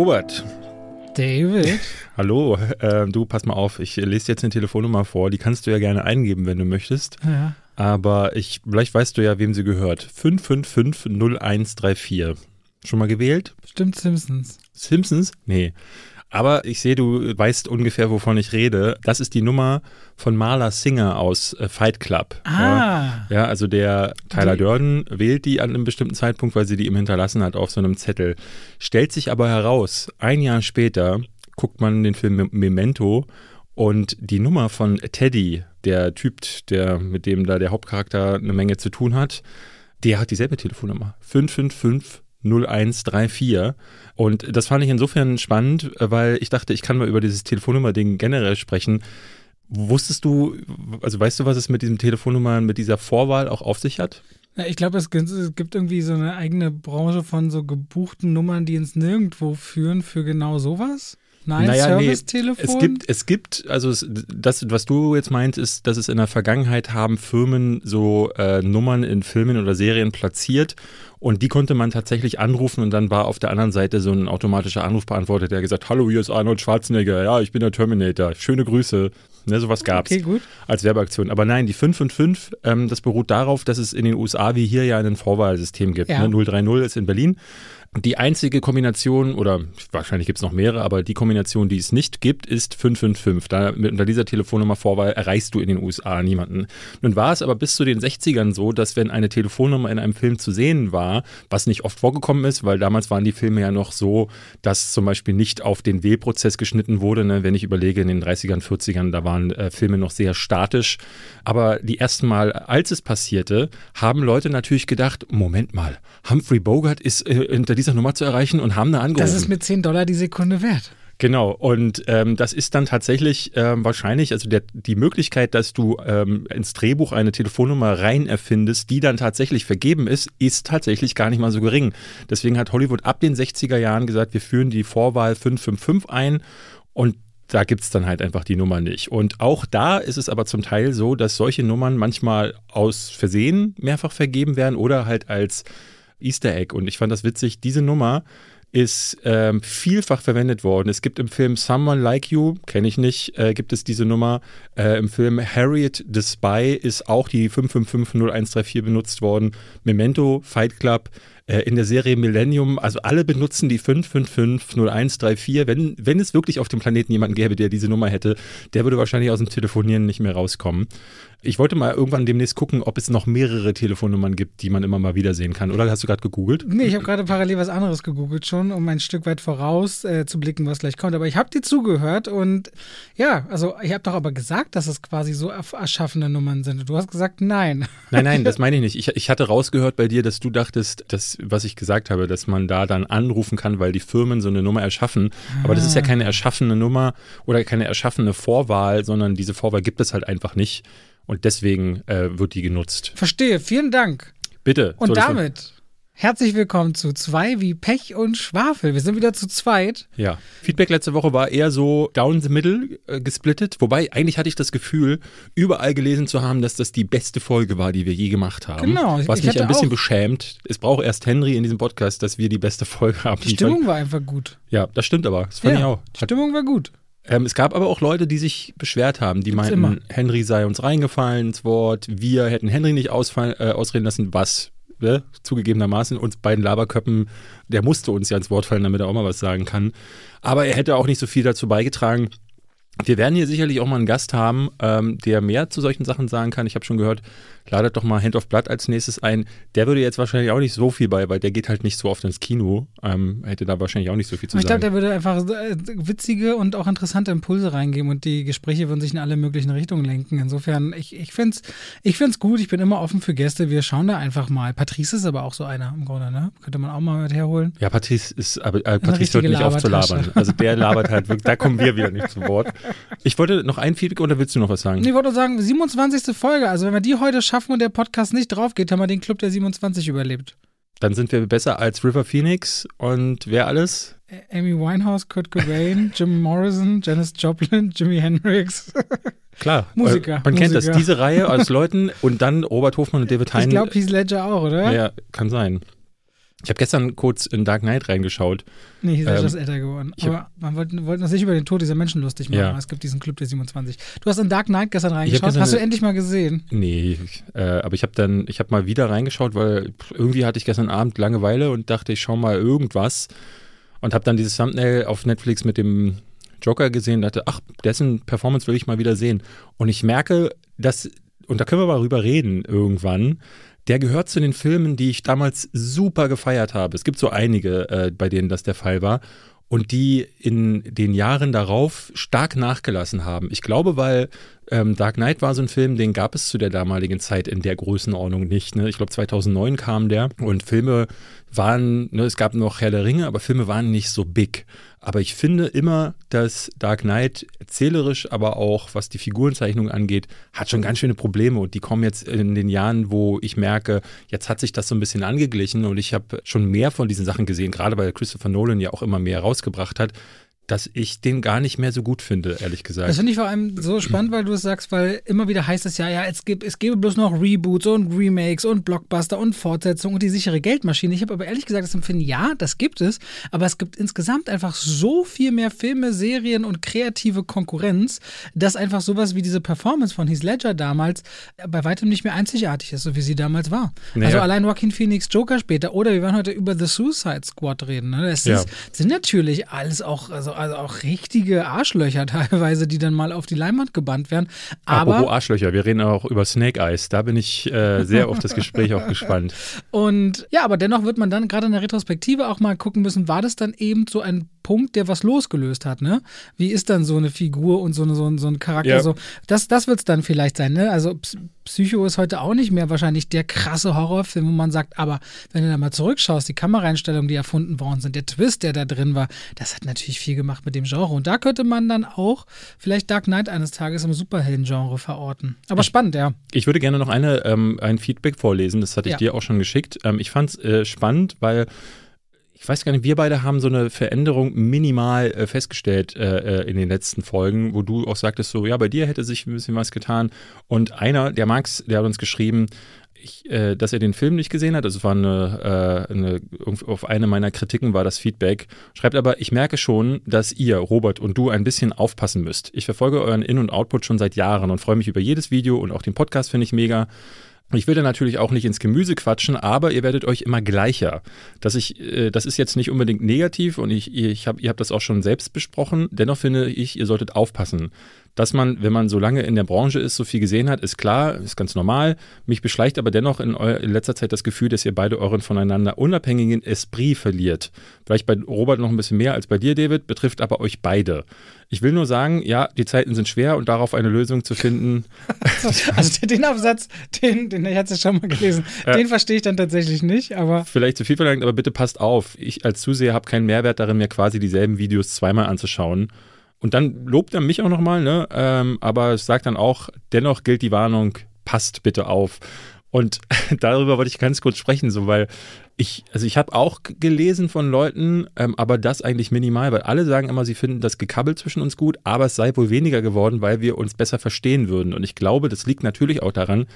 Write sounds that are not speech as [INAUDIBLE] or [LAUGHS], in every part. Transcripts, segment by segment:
Robert. David. Hallo, äh, du pass mal auf, ich lese jetzt eine Telefonnummer vor, die kannst du ja gerne eingeben, wenn du möchtest. Ja. Aber ich, vielleicht weißt du ja, wem sie gehört. 5550134. Schon mal gewählt? Stimmt Simpsons. Simpsons? Nee. Aber ich sehe, du weißt ungefähr, wovon ich rede. Das ist die Nummer von Marla Singer aus äh, Fight Club. Ah. Ja, also der Tyler Durden wählt die an einem bestimmten Zeitpunkt, weil sie die ihm hinterlassen hat auf so einem Zettel. Stellt sich aber heraus, ein Jahr später guckt man den Film Memento und die Nummer von Teddy, der Typ, der mit dem da der Hauptcharakter eine Menge zu tun hat, der hat dieselbe Telefonnummer. 555 0134. Und das fand ich insofern spannend, weil ich dachte, ich kann mal über dieses Telefonnummer-Ding generell sprechen. Wusstest du, also weißt du, was es mit diesem Telefonnummer, mit dieser Vorwahl auch auf sich hat? Ja, ich glaube, es, gibt- es gibt irgendwie so eine eigene Branche von so gebuchten Nummern, die ins Nirgendwo führen für genau sowas. Nein, Naja, nee, Service-Telefon. Es gibt, es gibt, also es, das, was du jetzt meinst, ist, dass es in der Vergangenheit haben Firmen so äh, Nummern in Filmen oder Serien platziert und die konnte man tatsächlich anrufen und dann war auf der anderen Seite so ein automatischer Anrufbeantworter, der gesagt, hallo, hier ist Arnold Schwarzenegger, ja, ich bin der Terminator, schöne Grüße. Ne, sowas gab's Okay, gut. als Werbeaktion. Aber nein, die 555, ähm, das beruht darauf, dass es in den USA wie hier ja ein Vorwahlsystem gibt. Ja. Ne? 030 ist in Berlin. Die einzige Kombination, oder wahrscheinlich gibt es noch mehrere, aber die Kombination, die es nicht gibt, ist 555. Da, mit, unter dieser Telefonnummer Vorwahl erreichst du in den USA niemanden. Nun war es aber bis zu den 60ern so, dass wenn eine Telefonnummer in einem Film zu sehen war, was nicht oft vorgekommen ist, weil damals waren die Filme ja noch so, dass zum Beispiel nicht auf den Wählprozess geschnitten wurde. Ne? Wenn ich überlege, in den 30ern, 40ern, da waren äh, Filme noch sehr statisch. Aber die ersten Mal, als es passierte, haben Leute natürlich gedacht, Moment mal, Humphrey Bogart ist äh, unter dieser Nummer zu erreichen und haben da angerufen. Das ist mit 10 Dollar die Sekunde wert. Genau, und ähm, das ist dann tatsächlich ähm, wahrscheinlich, also der, die Möglichkeit, dass du ähm, ins Drehbuch eine Telefonnummer rein erfindest, die dann tatsächlich vergeben ist, ist tatsächlich gar nicht mal so gering. Deswegen hat Hollywood ab den 60er Jahren gesagt, wir führen die Vorwahl 555 ein und da gibt es dann halt einfach die Nummer nicht. Und auch da ist es aber zum Teil so, dass solche Nummern manchmal aus Versehen mehrfach vergeben werden oder halt als Easter Egg. Und ich fand das witzig, diese Nummer ist ähm, vielfach verwendet worden. Es gibt im Film Someone Like You, kenne ich nicht, äh, gibt es diese Nummer. Äh, Im Film Harriet the Spy ist auch die 5550134 benutzt worden. Memento, Fight Club, äh, in der Serie Millennium, also alle benutzen die 5550134. Wenn, wenn es wirklich auf dem Planeten jemanden gäbe, der diese Nummer hätte, der würde wahrscheinlich aus dem Telefonieren nicht mehr rauskommen. Ich wollte mal irgendwann demnächst gucken, ob es noch mehrere Telefonnummern gibt, die man immer mal wiedersehen kann. Oder hast du gerade gegoogelt? Nee, ich habe gerade parallel was anderes gegoogelt schon, um ein Stück weit voraus äh, zu blicken, was gleich kommt. Aber ich habe dir zugehört und ja, also ich habe doch aber gesagt, dass es quasi so erschaffene Nummern sind. Du hast gesagt, nein. [LAUGHS] Nein, nein, das [LAUGHS] meine ich nicht. Ich, ich hatte rausgehört bei dir, dass du dachtest, dass, was ich gesagt habe, dass man da dann anrufen kann, weil die Firmen so eine Nummer erschaffen. Aber das ist ja keine erschaffene Nummer oder keine erschaffene Vorwahl, sondern diese Vorwahl gibt es halt einfach nicht. Und deswegen äh, wird die genutzt. Verstehe, vielen Dank. Bitte. Und damit herzlich willkommen zu zwei wie Pech und Schwafel. Wir sind wieder zu zweit. Ja. Feedback letzte Woche war eher so down the middle äh, gesplittet. Wobei, eigentlich hatte ich das Gefühl, überall gelesen zu haben, dass das die beste Folge war, die wir je gemacht haben. Genau, ich- Was ich mich ein bisschen auch- beschämt. Es braucht erst Henry in diesem Podcast, dass wir die beste Folge haben. Die Stimmung war einfach gut. Ja, das stimmt aber. Das fand ich auch. die Stimmung war gut. Ähm, es gab aber auch Leute, die sich beschwert haben. Die Gibt's meinten, immer. Henry sei uns reingefallen ins Wort. Wir hätten Henry nicht ausfallen, äh, ausreden lassen, was ne, zugegebenermaßen uns beiden Laberköppen, der musste uns ja ins Wort fallen, damit er auch mal was sagen kann. Aber er hätte auch nicht so viel dazu beigetragen. Wir werden hier sicherlich auch mal einen Gast haben, ähm, der mehr zu solchen Sachen sagen kann. Ich habe schon gehört, ladet doch mal Hand of Blood als nächstes ein. Der würde jetzt wahrscheinlich auch nicht so viel bei, weil der geht halt nicht so oft ins Kino. Ähm, hätte da wahrscheinlich auch nicht so viel zu Aber ich glaube, sagen. der würde einfach äh, witzige und auch interessante Impulse reingeben und die Gespräche würden sich in alle möglichen Richtungen lenken. Insofern, ich, ich finde es ich find's gut, ich bin immer offen für Gäste. Wir schauen da einfach mal. Patrice ist aber auch so einer im Grunde, ne? Könnte man auch mal mit herholen. Ja, Patrice ist, aber äh, Patrice hört nicht auf zu labern. Also der [LAUGHS] labert halt wirklich, da kommen wir wieder nicht zu Wort. Ich wollte noch ein Feedback oder willst du noch was sagen? Ich wollte sagen, 27. Folge. Also, wenn wir die heute schaffen und der Podcast nicht drauf geht, haben wir den Club der 27 überlebt. Dann sind wir besser als River Phoenix und wer alles? Amy Winehouse, Kurt Cobain, [LAUGHS] Jim Morrison, Janis Joplin, Jimi Hendrix. Klar. [LAUGHS] Musiker, Äh, Man kennt das, Musiker. diese Reihe aus [LAUGHS] Leuten und dann Robert Hofmann und David Hein. Ich glaube, Heath Ledger auch, oder? Ja, kann sein. Ich habe gestern kurz in Dark Knight reingeschaut. Nee, hier ist ähm, älter geworden. Aber man wollte, wollte sich über den Tod dieser Menschen lustig machen. Ja. Es gibt diesen Club der 27. Du hast in Dark Knight gestern reingeschaut. Gestern hast du endlich mal gesehen? Nee, äh, aber ich habe dann, ich habe mal wieder reingeschaut, weil irgendwie hatte ich gestern Abend Langeweile und dachte, ich schau mal irgendwas und habe dann dieses Thumbnail auf Netflix mit dem Joker gesehen und dachte, ach, dessen Performance will ich mal wieder sehen. Und ich merke, dass, und da können wir mal drüber reden irgendwann, der gehört zu den Filmen, die ich damals super gefeiert habe. Es gibt so einige, äh, bei denen das der Fall war und die in den Jahren darauf stark nachgelassen haben. Ich glaube, weil ähm, Dark Knight war so ein Film, den gab es zu der damaligen Zeit in der Größenordnung nicht. Ne? Ich glaube, 2009 kam der und Filme waren, ne, es gab noch Herr der Ringe, aber Filme waren nicht so big. Aber ich finde immer, dass Dark Knight erzählerisch, aber auch was die Figurenzeichnung angeht, hat schon ganz schöne Probleme. Und die kommen jetzt in den Jahren, wo ich merke, jetzt hat sich das so ein bisschen angeglichen und ich habe schon mehr von diesen Sachen gesehen, gerade weil Christopher Nolan ja auch immer mehr rausgebracht hat dass ich den gar nicht mehr so gut finde, ehrlich gesagt. Das finde ich vor allem so spannend, weil du es sagst, weil immer wieder heißt es ja, ja, es, gibt, es gäbe bloß noch Reboots und Remakes und Blockbuster und Fortsetzungen und die sichere Geldmaschine. Ich habe aber ehrlich gesagt das Empfinden, ja, das gibt es, aber es gibt insgesamt einfach so viel mehr Filme, Serien und kreative Konkurrenz, dass einfach sowas wie diese Performance von Heath Ledger damals bei weitem nicht mehr einzigartig ist, so wie sie damals war. Naja. Also allein Joaquin Phoenix Joker später oder wir werden heute über The Suicide Squad reden. Ne? Das ja. ist, sind natürlich alles auch, also also auch richtige Arschlöcher [LAUGHS] teilweise, die dann mal auf die Leinwand gebannt werden. Aber Apropos Arschlöcher, wir reden auch über Snake Eyes. Da bin ich äh, sehr auf das Gespräch auch gespannt. [LAUGHS] Und ja, aber dennoch wird man dann gerade in der Retrospektive auch mal gucken müssen, war das dann eben so ein Punkt, der was losgelöst hat, ne? Wie ist dann so eine Figur und so, eine, so, ein, so ein Charakter ja. so? Das, das wird es dann vielleicht sein, ne? Also Psycho ist heute auch nicht mehr wahrscheinlich der krasse Horrorfilm, wo man sagt, aber wenn du da mal zurückschaust, die Kameraeinstellungen, die erfunden worden sind, der Twist, der da drin war, das hat natürlich viel gemacht mit dem Genre. Und da könnte man dann auch vielleicht Dark Knight eines Tages im Superhelden-Genre verorten. Aber spannend, ja. Ich würde gerne noch eine, ähm, ein Feedback vorlesen, das hatte ich ja. dir auch schon geschickt. Ähm, ich fand es äh, spannend, weil ich weiß gar nicht, wir beide haben so eine Veränderung minimal äh, festgestellt äh, äh, in den letzten Folgen, wo du auch sagtest, so, ja, bei dir hätte sich ein bisschen was getan. Und einer, der Max, der hat uns geschrieben, ich, äh, dass er den Film nicht gesehen hat. Also war eine, äh, eine, auf eine meiner Kritiken war das Feedback. Schreibt aber, ich merke schon, dass ihr, Robert und du, ein bisschen aufpassen müsst. Ich verfolge euren In- und Output schon seit Jahren und freue mich über jedes Video und auch den Podcast finde ich mega. Ich will da natürlich auch nicht ins Gemüse quatschen, aber ihr werdet euch immer gleicher. Das, ich, äh, das ist jetzt nicht unbedingt negativ und ich, ich hab, ihr habt das auch schon selbst besprochen. Dennoch finde ich, ihr solltet aufpassen dass man, wenn man so lange in der Branche ist, so viel gesehen hat, ist klar, ist ganz normal. Mich beschleicht aber dennoch in, in, letzter Zeit das Gefühl, dass ihr beide euren voneinander unabhängigen Esprit verliert. Vielleicht bei Robert noch ein bisschen mehr als bei dir, David, betrifft aber euch beide. Ich will nur sagen, ja, die Zeiten sind schwer und darauf eine Lösung zu finden. [LAUGHS] also den Absatz, den, den ich hatte es schon mal gelesen, [LAUGHS] ja. den verstehe ich dann tatsächlich nicht, aber. Vielleicht zu viel verlangt, aber bitte passt auf. Ich als Zuseher habe keinen Mehrwert darin, mir quasi dieselben Videos zweimal anzuschauen. Und dann lobt er mich auch nochmal, ne? Ähm, aber es sagt dann auch, dennoch gilt die Warnung, passt bitte auf. Und [LAUGHS] darüber wollte ich ganz kurz sprechen, so weil ich, also ich habe auch gelesen von Leuten, ähm, aber das eigentlich minimal, weil alle sagen immer, sie finden das Gekabbel zwischen uns gut, aber es sei wohl weniger geworden, weil wir uns besser verstehen würden. Und ich glaube, das liegt natürlich auch daran,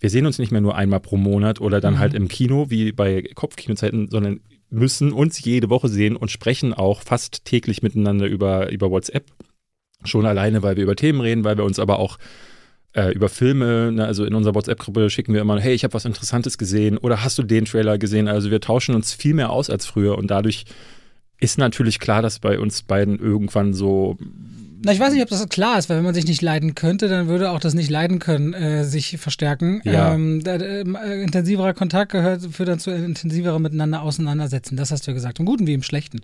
wir sehen uns nicht mehr nur einmal pro Monat oder dann mhm. halt im Kino wie bei Kopfkinozeiten, sondern müssen uns jede Woche sehen und sprechen auch fast täglich miteinander über, über WhatsApp. Schon alleine, weil wir über Themen reden, weil wir uns aber auch äh, über Filme, ne, also in unserer WhatsApp-Gruppe schicken wir immer, hey, ich habe was Interessantes gesehen oder hast du den Trailer gesehen? Also wir tauschen uns viel mehr aus als früher und dadurch ist natürlich klar, dass bei uns beiden irgendwann so na, ich weiß nicht, ob das klar ist, weil wenn man sich nicht leiden könnte, dann würde auch das nicht leiden können äh, sich verstärken. Ja. Ähm, da, äh, intensiverer Kontakt gehört führt dann zu intensiverem miteinander auseinandersetzen. Das hast du ja gesagt, im Guten wie im Schlechten.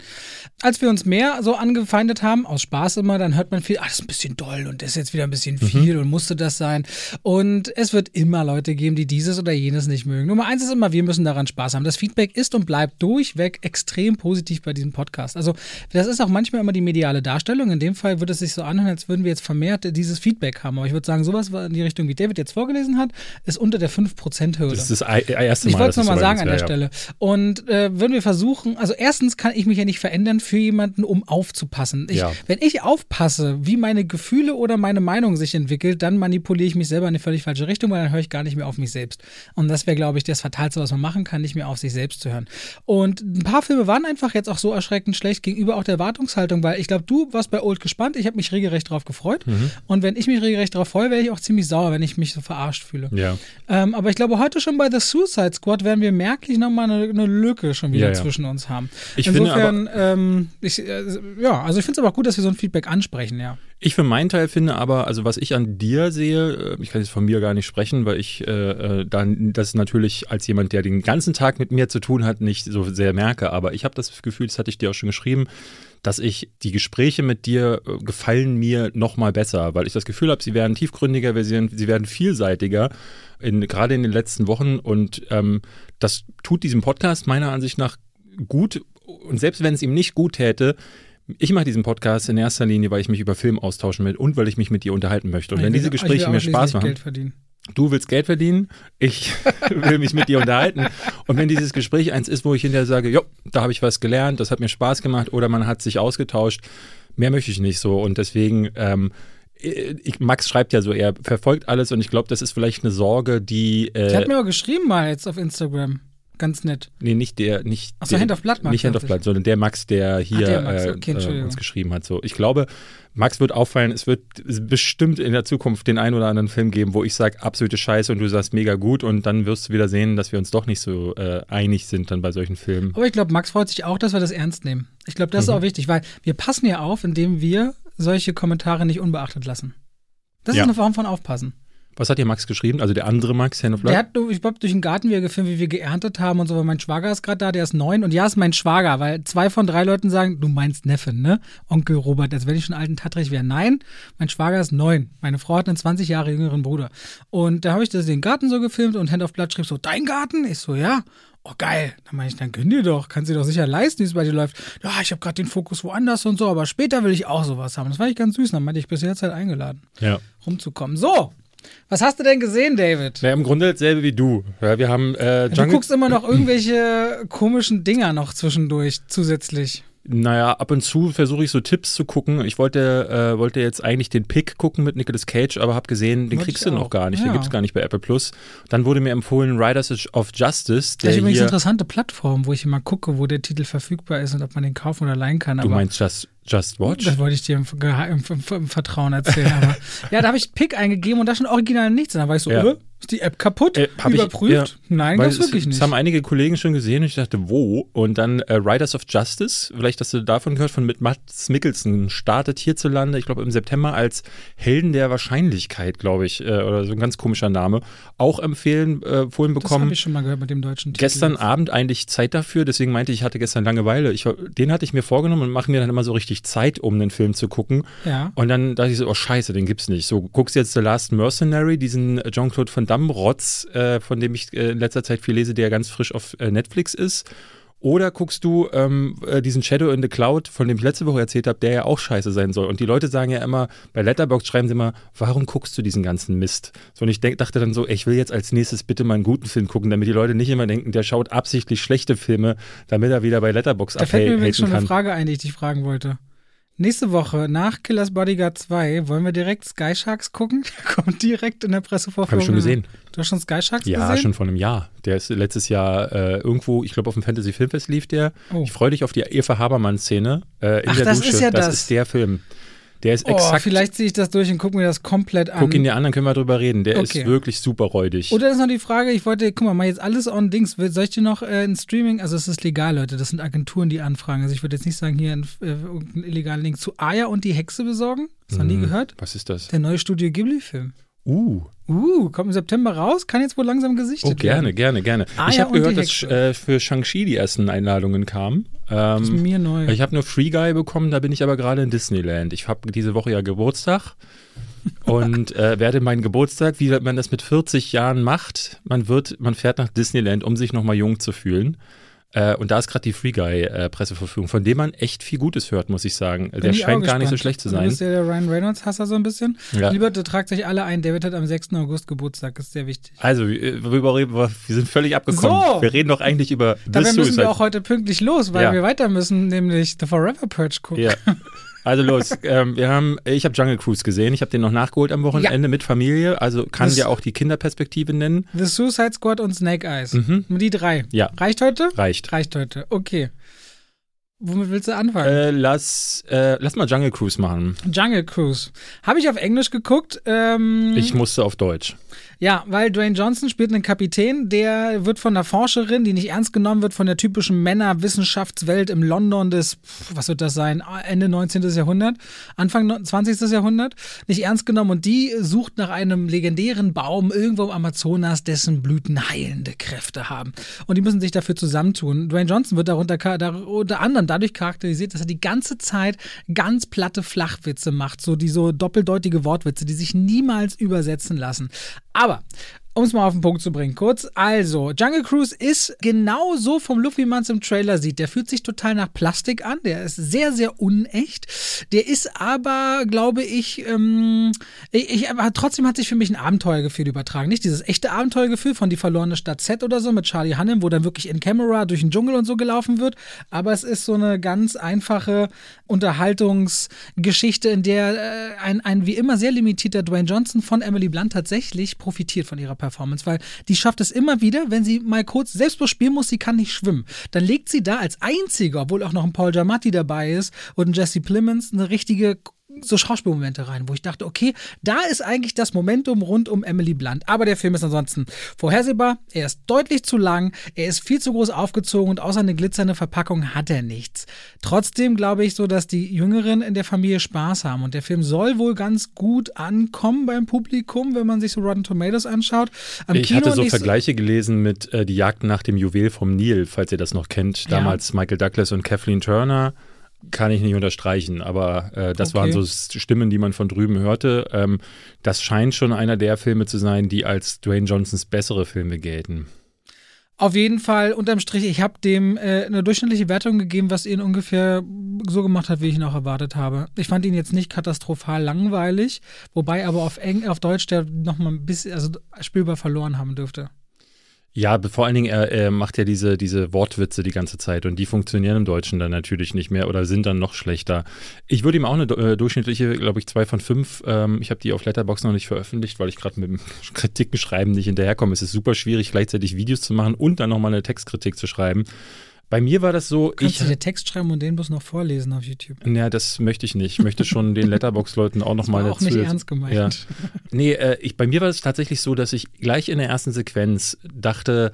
Als wir uns mehr so angefeindet haben, aus Spaß immer, dann hört man viel, ah, das ist ein bisschen doll und das ist jetzt wieder ein bisschen mhm. viel mhm. und musste das sein. Und es wird immer Leute geben, die dieses oder jenes nicht mögen. Nummer eins ist immer, wir müssen daran Spaß haben. Das Feedback ist und bleibt durchweg extrem positiv bei diesem Podcast. Also das ist auch manchmal immer die mediale Darstellung. In dem Fall wird es sich sich so anhört, als würden wir jetzt vermehrt dieses Feedback haben. Aber ich würde sagen, sowas in die Richtung, wie David jetzt vorgelesen hat, ist unter der 5%-Hürde. Das ist das erste Mal. Ich wollte es nochmal sagen an der ja. Stelle. Und äh, würden wir versuchen, also erstens kann ich mich ja nicht verändern für jemanden, um aufzupassen. Ich, ja. Wenn ich aufpasse, wie meine Gefühle oder meine Meinung sich entwickelt, dann manipuliere ich mich selber in eine völlig falsche Richtung, weil dann höre ich gar nicht mehr auf mich selbst. Und das wäre, glaube ich, das Fatalste, was man machen kann, nicht mehr auf sich selbst zu hören. Und ein paar Filme waren einfach jetzt auch so erschreckend schlecht gegenüber auch der Erwartungshaltung, weil ich glaube, du warst bei Old gespannt, ich habe mich regelrecht darauf gefreut. Mhm. Und wenn ich mich regelrecht darauf freue, wäre ich auch ziemlich sauer, wenn ich mich so verarscht fühle. Ja. Ähm, aber ich glaube, heute schon bei The Suicide Squad werden wir merklich nochmal eine, eine Lücke schon wieder ja, ja. zwischen uns haben. Ich Insofern, finde aber, ähm, ich, äh, ja, also ich finde es aber auch gut, dass wir so ein Feedback ansprechen, ja. Ich für meinen Teil finde aber, also was ich an dir sehe, äh, ich kann jetzt von mir gar nicht sprechen, weil ich äh, äh, dann das natürlich als jemand, der den ganzen Tag mit mir zu tun hat, nicht so sehr merke. Aber ich habe das Gefühl, das hatte ich dir auch schon geschrieben, dass ich die Gespräche mit dir äh, gefallen mir noch mal besser, weil ich das Gefühl habe, sie werden tiefgründiger, sie werden, sie werden vielseitiger, in, gerade in den letzten Wochen. Und ähm, das tut diesem Podcast meiner Ansicht nach gut. Und selbst wenn es ihm nicht gut täte, ich mache diesen Podcast in erster Linie, weil ich mich über Film austauschen will und weil ich mich mit dir unterhalten möchte. Und ich wenn will, diese Gespräche mir Spaß machen. Geld verdienen. Du willst Geld verdienen, ich [LAUGHS] will mich mit dir unterhalten. Und wenn dieses Gespräch eins ist, wo ich hinterher sage, jo, da habe ich was gelernt, das hat mir Spaß gemacht oder man hat sich ausgetauscht, mehr möchte ich nicht so. Und deswegen, ähm, ich, Max schreibt ja so, er verfolgt alles und ich glaube, das ist vielleicht eine Sorge, die. Äh, ich hat mir auch geschrieben mal jetzt auf Instagram. Ganz nett. Nee, nicht der, nicht. Achso, Hand of Blood Max. Nicht Hand of Blood, sondern der Max, der hier Ach, der Max. Okay, äh, uns geschrieben hat. So, ich glaube, Max wird auffallen, es wird bestimmt in der Zukunft den einen oder anderen Film geben, wo ich sage, absolute Scheiße und du sagst mega gut und dann wirst du wieder sehen, dass wir uns doch nicht so äh, einig sind dann bei solchen Filmen. Aber ich glaube, Max freut sich auch, dass wir das ernst nehmen. Ich glaube, das mhm. ist auch wichtig, weil wir passen ja auf, indem wir solche Kommentare nicht unbeachtet lassen. Das ja. ist eine Form von Aufpassen. Was hat dir Max geschrieben? Also der andere Max, Hand of Blood? Der hat, ich glaube, durch den Garten wieder gefilmt, wie wir geerntet haben und so, weil mein Schwager ist gerade da, der ist neun und ja, ist mein Schwager, weil zwei von drei Leuten sagen, du meinst Neffen, ne? Onkel Robert, als wenn ich schon alten Tatrich wäre. Nein, mein Schwager ist neun. Meine Frau hat einen 20 Jahre jüngeren Bruder. Und da habe ich das den Garten so gefilmt und Hand of Blood schrieb so, dein Garten? Ich so, ja. Oh geil, dann meine ich, dann gönn dir doch, kannst dir doch sicher leisten, wie es bei dir läuft. Ja, ich habe gerade den Fokus woanders und so, aber später will ich auch sowas haben. Das war ich ganz süß, dann meinte ich bis jetzt halt eingeladen, ja. rumzukommen. So, was hast du denn gesehen, David? Ja, im Grunde dasselbe wie du. Ja, wir haben äh, Du guckst immer noch irgendwelche komischen Dinger noch zwischendurch zusätzlich. Naja, ab und zu versuche ich so Tipps zu gucken. Ich wollte, äh, wollte jetzt eigentlich den Pick gucken mit Nicolas Cage, aber habe gesehen, den Wollte kriegst du noch gar nicht. Ja. Den gibt es gar nicht bei Apple Plus. Dann wurde mir empfohlen Riders of Justice. Der das ist übrigens eine interessante Plattform, wo ich immer gucke, wo der Titel verfügbar ist und ob man den kaufen oder leihen kann. Du meinst Just, Just Watch? Das wollte ich dir im, im, im, im Vertrauen erzählen. aber [LAUGHS] ja, da habe ich Pick eingegeben und da schon original nichts. Und dann war ich so, ja. Äh, ist die App kaputt? Äh, Überprüft? Ich, ja, Nein, das wirklich es, nicht. Das haben einige Kollegen schon gesehen und ich dachte, wo? Und dann äh, Riders of Justice, vielleicht hast du davon gehört, von mit Mats Mikkelsen, startet hierzulande, ich glaube im September als Helden der Wahrscheinlichkeit, glaube ich, äh, oder so ein ganz komischer Name, auch empfehlen, äh, bekommen. Das habe ich schon mal gehört mit dem deutschen Titel. Gestern Abend eigentlich Zeit dafür, deswegen meinte ich, ich hatte gestern Langeweile. Ich, den hatte ich mir vorgenommen und mache mir dann immer so richtig Zeit, um den Film zu gucken. Ja. Und dann dachte ich so, oh scheiße, den gibt's nicht. So, guckst jetzt The Last Mercenary, diesen Jean-Claude Van Damme-Rotz, äh, von dem ich äh, in letzter Zeit viel lese, der ganz frisch auf äh, Netflix ist. Oder guckst du ähm, äh, diesen Shadow in the Cloud, von dem ich letzte Woche erzählt habe, der ja auch scheiße sein soll. Und die Leute sagen ja immer, bei Letterbox schreiben sie immer, warum guckst du diesen ganzen Mist? So, und ich denk, dachte dann so, ey, ich will jetzt als nächstes bitte mal einen guten Film gucken, damit die Leute nicht immer denken, der schaut absichtlich schlechte Filme, damit er wieder bei Letterbox Da fällt mir übrigens schon eine Frage ein, die ich dich fragen wollte. Nächste Woche nach Killers Bodyguard 2 wollen wir direkt Sky Sharks gucken. [LAUGHS] Der kommt direkt in der Pressevorführung. Habe ich schon gesehen. Du hast schon Sky Sharks ja, gesehen? Ja, schon vor einem Jahr. Der ist letztes Jahr äh, irgendwo, ich glaube auf dem Fantasy Filmfest lief der. Oh. Ich freue dich auf die Eva Habermann-Szene äh, in Ach, der das Dusche. Ist ja das, das ist der Film. Der ist oh, exakt. Vielleicht ziehe ich das durch und gucke mir das komplett an. Guck ihn dir an, dann können wir drüber reden. Der okay. ist wirklich super räudig. Oder ist noch die Frage, ich wollte, guck mal, mal jetzt alles on Dings. Soll ich dir noch äh, ein Streaming, also es ist legal, Leute, das sind Agenturen, die anfragen. Also ich würde jetzt nicht sagen, hier einen, äh, einen illegalen Link zu Aya und die Hexe besorgen. Hast du hm, noch nie gehört? Was ist das? Der neue Studio Ghibli-Film. Uh. Uh, kommt im September raus, kann jetzt wohl langsam gesichtet werden. Oh, gerne, werden. gerne, gerne. Ah, ich ja, habe gehört, dass äh, für Shang-Chi die ersten Einladungen kamen. Ähm, das ist mir neu. Ich habe nur Free Guy bekommen, da bin ich aber gerade in Disneyland. Ich habe diese Woche ja Geburtstag [LAUGHS] und äh, werde meinen Geburtstag, wie man das mit 40 Jahren macht, man wird, man fährt nach Disneyland, um sich nochmal jung zu fühlen. Äh, und da ist gerade die Free Guy-Presseverfügung, äh, von dem man echt viel Gutes hört, muss ich sagen. Bin der ich scheint gar nicht so schlecht zu Du sein. bist ja der Ryan Reynolds-Hasser so ein bisschen. Ja. Lieber, tragt euch alle ein. David hat am 6. August Geburtstag, ist sehr wichtig. Also, äh, worüber reden wir? Wir sind völlig abgekommen. So. Wir reden doch eigentlich über Dabei müssen Suicide wir auch heute pünktlich los, weil Ja. wir weiter müssen, nämlich The Forever Purge gucken. Ja. [LAUGHS] Also los, [LAUGHS] ähm, wir haben, ich habe Jungle Cruise gesehen, ich habe den noch nachgeholt am Wochenende mit Familie, also kann Das- ja auch die Kinderperspektive nennen. The Suicide Squad und Snake Eyes. Mhm. Nur die drei. Ja. Reicht heute? Reicht. Reicht heute. Okay. Womit willst du anfangen? Äh, lass, äh, lass mal Jungle Cruise machen. Jungle Cruise. Habe ich auf Englisch geguckt. Ähm, Ich musste auf Deutsch. Ja, weil Dwayne Johnson spielt einen Kapitän, der wird von einer Forscherin, die nicht ernst genommen wird von der typischen Männerwissenschaftswelt im London des, was wird das sein, Ende 19. Jahrhundert, Anfang 20. Jahrhundert, nicht ernst genommen und die sucht nach einem legendären Baum irgendwo im Amazonas, dessen Blüten heilende Kräfte haben. Und die müssen sich dafür zusammentun. Dwayne Johnson wird darunter, dar- unter anderem dadurch charakterisiert, dass er die ganze Zeit ganz platte Flachwitze macht, so die so doppeldeutige Wortwitze, die sich niemals übersetzen lassen. Aber um es mal auf den Punkt zu bringen, kurz. Also, Jungle Cruise ist genau so vom Look, wie man es im Trailer sieht. Der fühlt sich total nach Plastik an. Der ist sehr, sehr unecht. Der ist aber, glaube ich, ähm, ich, ich trotzdem hat sich für mich ein Abenteuergefühl übertragen. Nicht dieses echte Abenteuergefühl von Die verlorene Stadt Z oder so mit Charlie Hunnam, wo dann wirklich in Camera durch den Dschungel und so gelaufen wird. Aber es ist so eine ganz einfache Unterhaltungsgeschichte, in der äh, ein, ein wie immer sehr limitierter Dwayne Johnson von Emily Blunt tatsächlich profitiert von ihrer Performance, weil die schafft es immer wieder, wenn sie mal kurz selbst spielen muss, sie kann nicht schwimmen. Dann legt sie da als einziger, obwohl auch noch ein Paul Giamatti dabei ist und ein Jesse Plemons, eine richtige so Schauspielmomente rein, wo ich dachte, okay, da ist eigentlich das Momentum rund um Emily Blunt. Aber der Film ist ansonsten vorhersehbar, er ist deutlich zu lang, er ist viel zu groß aufgezogen und außer eine glitzernde Verpackung hat er nichts. Trotzdem glaube ich so, dass die Jüngeren in der Familie Spaß haben und der Film soll wohl ganz gut ankommen beim Publikum, wenn man sich so Rotten Tomatoes anschaut. Am Ich Kino hatte so Vergleiche gelesen mit äh, Die Jagd nach dem Juwel vom Nil, falls ihr das noch kennt. Ja. Damals Michael Douglas und Kathleen Turner. Kann ich nicht unterstreichen, aber äh, das Okay. waren so Stimmen, die man von drüben hörte. Ähm, das scheint schon einer der Filme zu sein, die als Dwayne Johnsons bessere Filme gelten. Auf jeden Fall, unterm Strich, ich habe dem äh, eine durchschnittliche Wertung gegeben, was ihn ungefähr so gemacht hat, wie ich ihn auch erwartet habe. Ich fand ihn jetzt nicht katastrophal langweilig, wobei aber auf, Eng, auf Deutsch der nochmal ein bisschen, also spielbar verloren haben dürfte. Ja, vor allen Dingen, er, er macht ja diese, diese Wortwitze die ganze Zeit und die funktionieren im Deutschen dann natürlich nicht mehr oder sind dann noch schlechter. Ich würde ihm auch eine äh, durchschnittliche, glaube ich, zwei von fünf. Ähm, ich habe die auf Letterbox noch nicht veröffentlicht, weil ich gerade mit dem [LAUGHS] Kritikenschreiben nicht hinterherkomme. Es ist super schwierig, gleichzeitig Videos zu machen und dann nochmal eine Textkritik zu schreiben. Bei mir war das so, Kannst ich. du dir Text schreiben und den bloß noch vorlesen auf YouTube? Ja, das möchte ich nicht. Ich möchte schon den Letterbox-Leuten auch nochmal war auch nicht ernst gemeint. Ja. Nee, äh, ich, bei mir war es tatsächlich so, dass ich gleich in der ersten Sequenz dachte,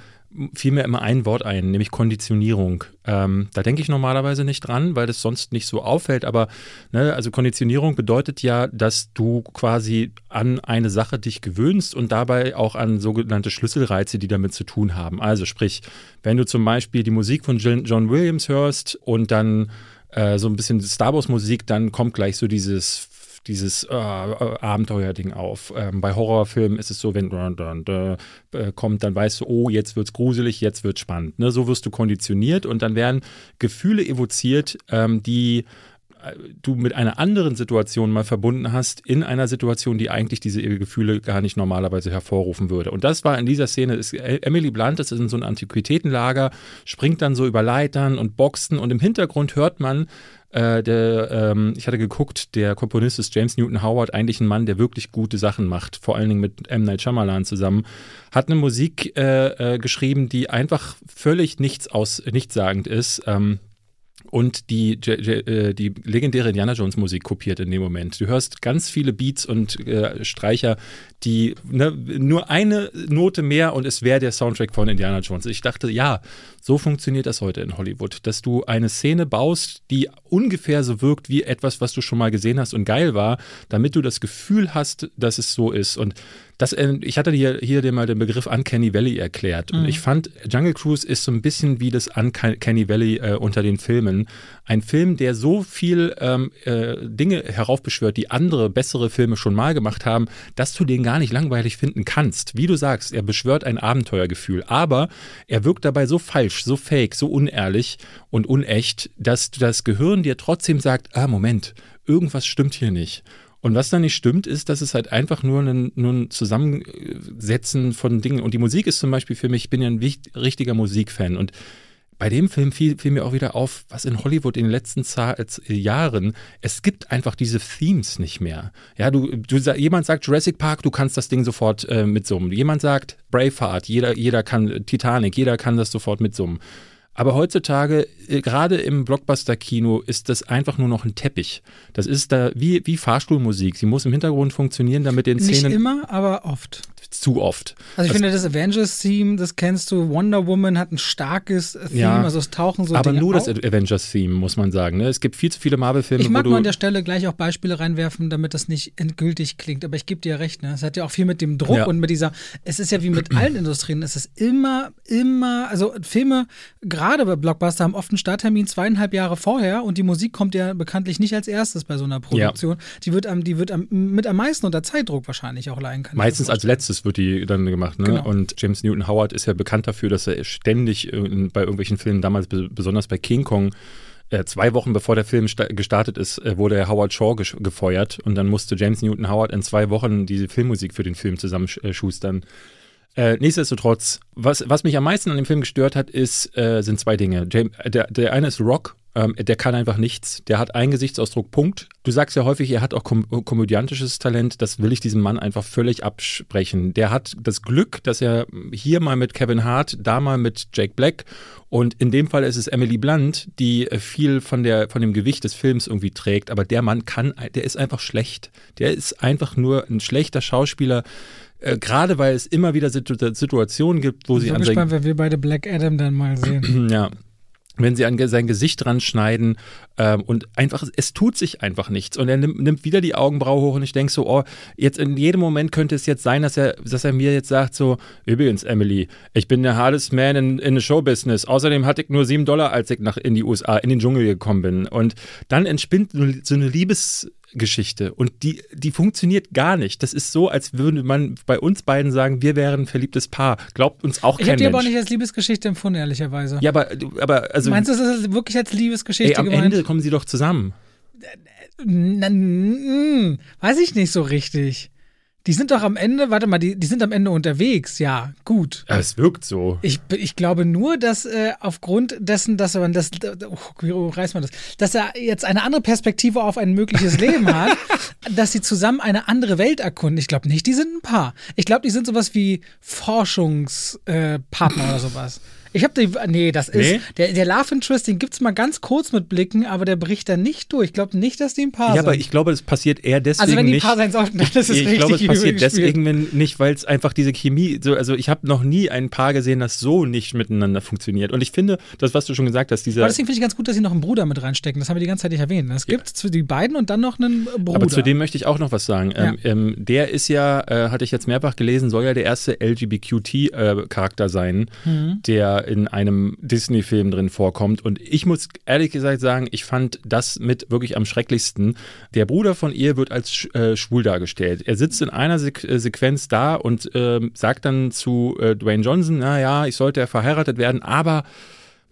fiel mir immer ein Wort ein, nämlich Konditionierung. Ähm, da denke ich normalerweise nicht dran, weil das sonst nicht so auffällt. Aber ne, also Konditionierung bedeutet ja, dass du quasi an eine Sache dich gewöhnst und dabei auch an sogenannte Schlüsselreize, die damit zu tun haben. Also sprich, wenn du zum Beispiel die Musik von John Williams hörst und dann äh, so ein bisschen Star Wars Musik, dann kommt gleich so dieses dieses äh, äh, Abenteuerding auf. Ähm, bei Horrorfilmen ist es so, wenn dun, dun, dun, äh, kommt, dann weißt du, oh, jetzt wird's gruselig, jetzt wird's spannend. Ne? So wirst du konditioniert und dann werden Gefühle evoziert, ähm, die du mit einer anderen Situation mal verbunden hast, in einer Situation, die eigentlich diese Gefühle gar nicht normalerweise hervorrufen würde. Und das war in dieser Szene, ist, äh, Emily Blunt das ist in so ein Antiquitätenlager, springt dann so über Leitern und Boxen und im Hintergrund hört man, äh, der, ähm, ich hatte geguckt, der Komponist ist James Newton Howard, eigentlich ein Mann, der wirklich gute Sachen macht, vor allen Dingen mit M. Night Shyamalan zusammen, hat eine Musik äh, äh, geschrieben, die einfach völlig nichts aus, nichtssagend ist. Ähm, und die, äh, die legendäre Indiana Jones Musik kopiert in dem Moment. Du hörst ganz viele Beats und äh, Streicher, die ne, nur eine Note mehr und es wäre der Soundtrack von Indiana Jones. Ich dachte, ja, so funktioniert das heute in Hollywood, dass du eine Szene baust, die ungefähr so wirkt wie etwas, was du schon mal gesehen hast und geil war, damit du das Gefühl hast, dass es so ist. Und Das, äh, ich hatte hier, hier dir mal den Begriff Uncanny Valley erklärt. Und Mhm. ich fand, Jungle Cruise ist so ein bisschen wie das Uncanny Valley äh, unter den Filmen. Ein Film, der so viel ähm, äh, Dinge heraufbeschwört, die andere, bessere Filme schon mal gemacht haben, dass du den gar nicht langweilig finden kannst. Wie du sagst, er beschwört ein Abenteuergefühl. Aber er wirkt dabei so falsch, so fake, so unehrlich und unecht, dass das Gehirn dir trotzdem sagt, ah, Moment, irgendwas stimmt hier nicht. Und was da nicht stimmt, ist, dass es halt einfach nur ein, nur ein Zusammensetzen von Dingen. Und die Musik ist zum Beispiel für mich, ich bin ja ein richtiger Musikfan. Und bei dem Film fiel, fiel mir auch wieder auf, was in Hollywood in den letzten Za äh, Jahren, es gibt einfach diese Themes nicht mehr. Ja, du, du jemand sagt Jurassic Park, du kannst das Ding sofort äh, mitsummen. Jemand sagt Braveheart, jeder, jeder kann Titanic, jeder kann das sofort mitsummen. Aber heutzutage, äh, gerade im Blockbuster-Kino, ist das einfach nur noch ein Teppich. Das ist da wie, wie Fahrstuhlmusik. Sie muss im Hintergrund funktionieren, damit den Nicht Szenen immer, aber oft. zu oft. Also ich Das- finde, das Avengers-Theme, das kennst du. Wonder Woman hat ein starkes Theme, Ja, also es tauchen so aber Dinge nur das auf. Avengers-Theme, muss man sagen. Ne? Es gibt viel zu viele Marvel-Filme, Ich mag nur an der Stelle gleich auch Beispiele reinwerfen, damit das nicht endgültig klingt. Aber ich gebe dir recht, ne? Es hat ja auch viel mit dem Druck Ja. und mit dieser, es ist ja wie mit allen Industrien, es ist immer, immer, also Filme, gerade bei Blockbuster, haben oft einen Starttermin zweieinhalb Jahre vorher und die Musik kommt ja bekanntlich nicht als erstes bei so einer Produktion. Die wird am, die wird am, mit am meisten unter Zeitdruck wahrscheinlich auch leiden können. Meistens als letztes wird die dann gemacht. Ne? Genau. Und James Newton Howard ist ja bekannt dafür, dass er ständig bei irgendwelchen Filmen, damals be- besonders bei King Kong, äh, zwei Wochen bevor der Film sta- gestartet ist, äh, wurde er Howard Shaw gefeuert und dann musste James Newton Howard in zwei Wochen diese Filmmusik für den Film zusammenschustern. Äh, nichtsdestotrotz, was, was mich am meisten an dem Film gestört hat, ist, äh, sind zwei Dinge. James, der, der eine ist Rock, ähm, der kann einfach nichts. Der hat einen Gesichtsausdruck, Punkt. Du sagst ja häufig, er hat auch kom komödiantisches Talent. Das will ich diesem Mann einfach völlig absprechen. Der hat das Glück, dass er hier mal mit Kevin Hart, da mal mit Jake Black und in dem Fall ist es Emily Blunt, die äh, viel von, der, von dem Gewicht des Films irgendwie trägt. Aber der Mann kann, der ist einfach schlecht. Der ist einfach nur ein schlechter Schauspieler. Äh, Gerade weil es immer wieder Situ Situationen gibt, wo ich sie bin an sein gespannt, wenn wir beide Black Adam dann mal sehen. [CLEARS THROAT] ja. Wenn sie an sein Gesicht dran schneiden ähm, und einfach, es tut sich einfach nichts. Und er nimmt, nimmt wieder die Augenbraue hoch und ich denke so, oh, jetzt in jedem Moment könnte es jetzt sein, dass er, dass er mir jetzt sagt, so, übrigens, Emily, ich bin der hardest man in, in the Showbusiness. Außerdem hatte ich nur sieben Dollar, als ich nach in die USA, in den Dschungel gekommen bin. Und dann entspinnt so eine Liebesgeschichte und die, die funktioniert gar nicht. Das ist so, als würde man bei uns beiden sagen, wir wären ein verliebtes Paar. Glaubt uns auch Ich kein habe die aber auch nicht als Liebesgeschichte empfunden, ehrlicherweise. ja, aber, du- aber also Meinst du, das ist wirklich als Liebesgeschichte Ey, am gemeint? Ende kommen sie doch zusammen. Na, mm, weiß ich nicht so richtig. Die sind doch am Ende, warte mal, die, die sind am Ende unterwegs, ja, gut. Ja, es wirkt so. Ich, ich glaube nur, dass äh, aufgrund dessen, dass man das, oh, wie reißt man das, dass er jetzt eine andere Perspektive auf ein mögliches Leben hat, [LAUGHS] dass sie zusammen eine andere Welt erkunden. Ich glaube nicht, die sind ein Paar. Ich glaube, die sind sowas wie Forschungspartner äh, oder sowas. Ich habe die, nee, das ist, Nee? der, der Love Interest, den gibt's mal ganz kurz mit Blicken, aber der bricht dann nicht durch. Ich glaube nicht, dass die ein Paar Ja, sind. aber ich glaube, das passiert eher deswegen also wenn die ein. Paar sein sollten, dann ist es ich richtig glaube, es passiert deswegen wenn, nicht, weil es einfach diese Chemie, so, also ich habe noch nie ein Paar gesehen, das so nicht miteinander funktioniert. Und ich finde, das, was du schon gesagt hast, dieser. Aber deswegen finde ich ganz gut, dass sie noch einen Bruder mit reinstecken. Das haben wir die ganze Zeit nicht erwähnt. Es gibt zu die beiden und dann noch einen Bruder. Aber zu dem möchte ich auch noch was sagen. Ja. Ähm, ähm, der ist ja, äh, hatte ich jetzt mehrfach gelesen, soll ja der erste LGBTQ-Charakter sein, Mhm. der in einem Disney-Film drin vorkommt. Und ich muss ehrlich gesagt sagen, ich fand das mit wirklich am schrecklichsten. Der Bruder von ihr wird als äh, schwul dargestellt. Er sitzt in einer Sequ äh, Sequenz da und ähm, sagt dann zu äh, Dwayne Johnson, naja, ich sollte ja verheiratet werden, aber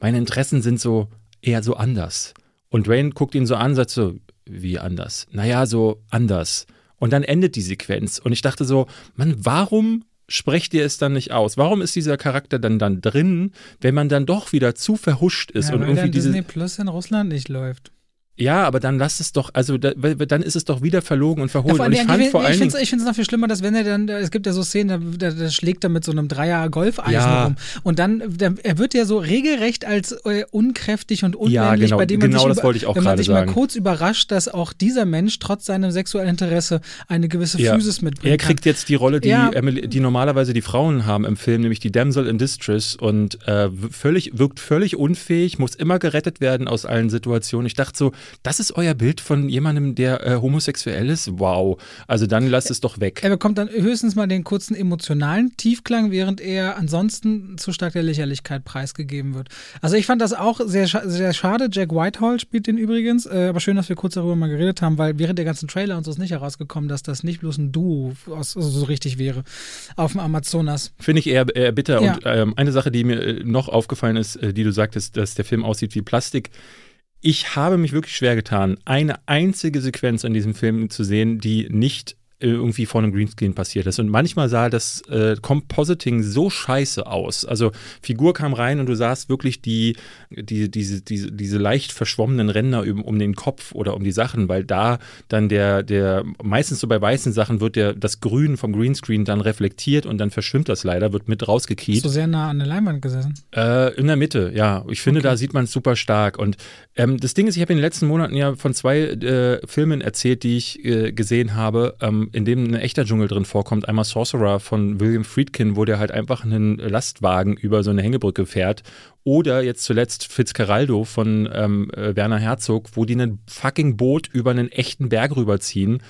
meine Interessen sind so eher so anders. Und Dwayne guckt ihn so an, sagt so, wie anders? Naja, so anders. Und dann endet die Sequenz. Und ich dachte so, Mann, warum sprecht ihr es dann nicht aus? Warum ist dieser Charakter dann dann drin, wenn man dann doch wieder zu verhuscht ist ja, und weil irgendwie diese Disney Plus in Russland nicht läuft. Ja, aber dann lass es doch, also da, dann ist es doch wieder verlogen und Ja, verhohlen. vor und ich fand vor allen ich finde es noch viel schlimmer, dass wenn er dann, es gibt ja so Szenen, da, da, da schlägt er mit so einem Dreier Golfeisen Ja. rum. Und dann, der, er wird ja so regelrecht als äh, unkräftig und unmännlich, Ja, genau, bei dem man genau sich, das wollte ich auch wenn man sich mal kurz überrascht, dass auch dieser Mensch trotz seinem sexuellen Interesse eine gewisse Ja. Physis mitbringt. er kriegt jetzt die Rolle, die, Ja. Emily, die normalerweise die Frauen haben im Film, nämlich die Damsel in Distress und äh, völlig, wirkt völlig unfähig, muss immer gerettet werden aus allen Situationen. Ich dachte so, das ist euer Bild von jemandem, der äh, homosexuell ist? Wow. Also dann lasst es doch weg. Er bekommt dann höchstens mal den kurzen emotionalen Tiefklang, während er ansonsten zu stark der Lächerlichkeit preisgegeben wird. Also ich fand das auch sehr, sehr schade. Jack Whitehall spielt den übrigens, äh, aber schön, dass wir kurz darüber mal geredet haben, weil während der ganzen Trailer und so ist nicht herausgekommen, dass das nicht bloß ein Duo aus, also so richtig wäre auf dem Amazonas. Finde ich eher, eher bitter. Ja. Und ähm, eine Sache, die mir äh, noch aufgefallen ist, äh, die du sagtest, dass der Film aussieht wie Plastik. Ich habe mich wirklich schwer getan, eine einzige Sequenz in diesem Film zu sehen, die nicht irgendwie vor einem Greenscreen passiert ist. Und manchmal sah das äh, Compositing so scheiße aus. Also Figur kam rein und du sahst wirklich die, die, diese, diese, diese leicht verschwommenen Ränder um, um den Kopf oder um die Sachen, weil da dann der, der, meistens so bei weißen Sachen wird der, das Grün vom Greenscreen dann reflektiert und dann verschwimmt das leider, wird mit rausgekiet. Bist du sehr nah an der Leinwand gesessen? Äh, in der Mitte, ja. Ich finde, okay. da sieht man es super stark. Und ähm, das Ding ist, ich habe in den letzten Monaten ja von zwei äh, Filmen erzählt, die ich äh, gesehen habe. Ähm, in dem ein echter Dschungel drin vorkommt. Einmal Sorcerer von William Friedkin, wo der halt einfach einen Lastwagen über so eine Hängebrücke fährt. Oder jetzt zuletzt Fitzcarraldo von ähm, äh, Werner Herzog, wo die ein fucking Boot über einen echten Berg rüberziehen.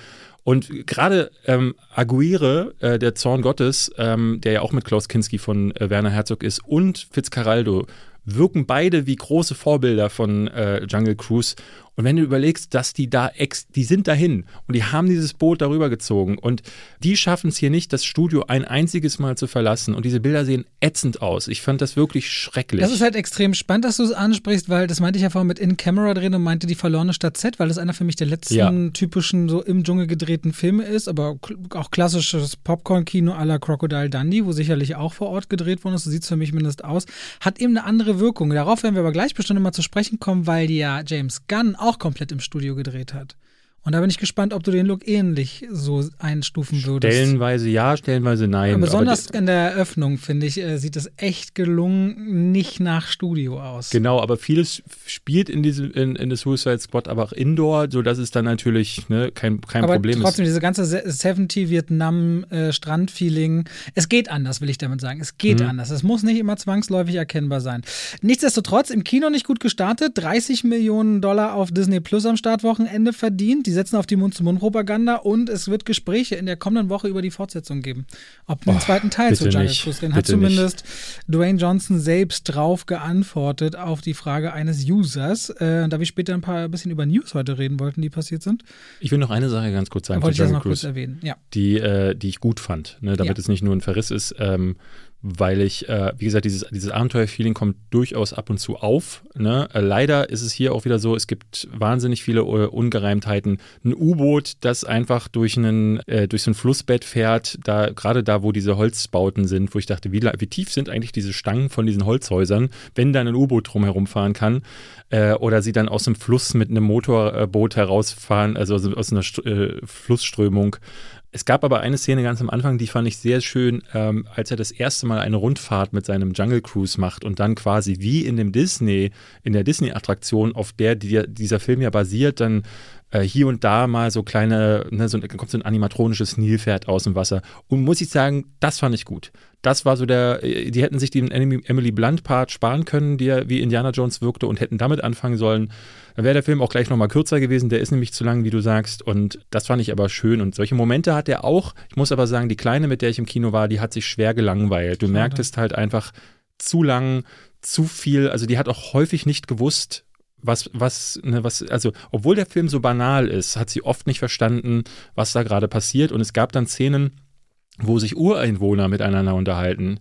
Und gerade ähm, Aguirre, äh, der Zorn Gottes, ähm, der ja auch mit Klaus Kinski von äh, Werner Herzog ist, und Fitzcarraldo wirken beide wie große Vorbilder von äh, Jungle Cruise. Und wenn du überlegst, dass die da ex, die sind dahin und die haben dieses Boot darüber gezogen und die schaffen es hier nicht, das Studio ein einziges Mal zu verlassen und diese Bilder sehen ätzend aus. Ich fand das wirklich schrecklich. Das ist halt extrem spannend, dass du es ansprichst, weil das meinte ich ja vorhin mit In-Camera drehen und meinte die verlorene Stadt Z, weil das einer für mich der letzten ja. typischen so im Dschungel gedrehten Filme ist, aber auch klassisches Popcorn-Kino à la Crocodile Dundee, wo sicherlich auch vor Ort gedreht worden ist, so sieht es für mich mindestens aus, hat eben eine andere Wirkung. Darauf werden wir aber gleich bestimmt mal zu sprechen kommen, weil ja James Gunn auch komplett im Studio gedreht hat. Und da bin ich gespannt, ob du den Look ähnlich so einstufen würdest. Stellenweise ja, stellenweise nein. Aber besonders aber in der Eröffnung, finde ich, äh, sieht es echt gelungen, nicht nach Studio aus. Genau, aber vieles spielt in diesem in, in The Suicide Squad aber auch Indoor, sodass es dann natürlich ne, kein, kein aber Problem trotzdem, ist. diese ganze 70 Vietnam äh, Strand-Feeling, es geht anders, will ich damit sagen. Es geht mhm. anders. Es muss nicht immer zwangsläufig erkennbar sein. Nichtsdestotrotz, im Kino nicht gut gestartet, 30 Millionen Dollar auf Disney Plus am Startwochenende verdient die setzen auf die Mund-zu-Mund-Propaganda und es wird Gespräche in der kommenden Woche über die Fortsetzung geben. Ob einen oh, zweiten Teil zu Jungle Cruise Den hat zumindest nicht. Dwayne Johnson selbst drauf geantwortet auf die Frage eines Users. Äh, da wir später ein paar ein bisschen über News heute reden wollten, die passiert sind. Ich will noch eine Sache ganz kurz sagen. Wollte ich das noch Cruise, kurz erwähnen, ja. Die, äh, die ich gut fand, ne, damit ja. es nicht nur ein Verriss ist. Ähm, weil ich, äh, wie gesagt, dieses, dieses Abenteuerfeeling kommt durchaus ab und zu auf. Ne? Äh, leider ist es hier auch wieder so, es gibt wahnsinnig viele uh, Ungereimtheiten. Ein U-Boot, das einfach durch, einen, äh, durch so ein Flussbett fährt, da, gerade da, wo diese Holzbauten sind, wo ich dachte, wie, wie tief sind eigentlich diese Stangen von diesen Holzhäusern, wenn da ein U-Boot drumherum fahren kann. Äh, oder sie dann aus dem Fluss mit einem Motorboot herausfahren, also aus einer St äh, Flussströmung. Es gab aber eine Szene ganz am Anfang, die fand ich sehr schön, ähm, als er das erste Mal eine Rundfahrt mit seinem Jungle Cruise macht und dann quasi wie in dem Disney, in der Disney-Attraktion, auf der die, dieser Film ja basiert, dann äh, hier und da mal so kleine, ne, so, kommt so ein animatronisches Nilpferd aus dem Wasser. Und muss ich sagen, das fand ich gut. Das war so der, die hätten sich den Emily Blunt-Part sparen können, ja wie Indiana Jones wirkte und hätten damit anfangen sollen. Dann wäre der Film auch gleich nochmal kürzer gewesen. Der ist nämlich zu lang, wie du sagst. Und das fand ich aber schön. Und solche Momente hat er auch. Ich muss aber sagen, die Kleine, mit der ich im Kino war, die hat sich schwer gelangweilt. Du Schade. merktest halt einfach zu lang, zu viel. Also die hat auch häufig nicht gewusst, was, was, ne, was, also, obwohl der Film so banal ist, hat sie oft nicht verstanden, was da gerade passiert. Und es gab dann Szenen, wo sich Ureinwohner miteinander unterhalten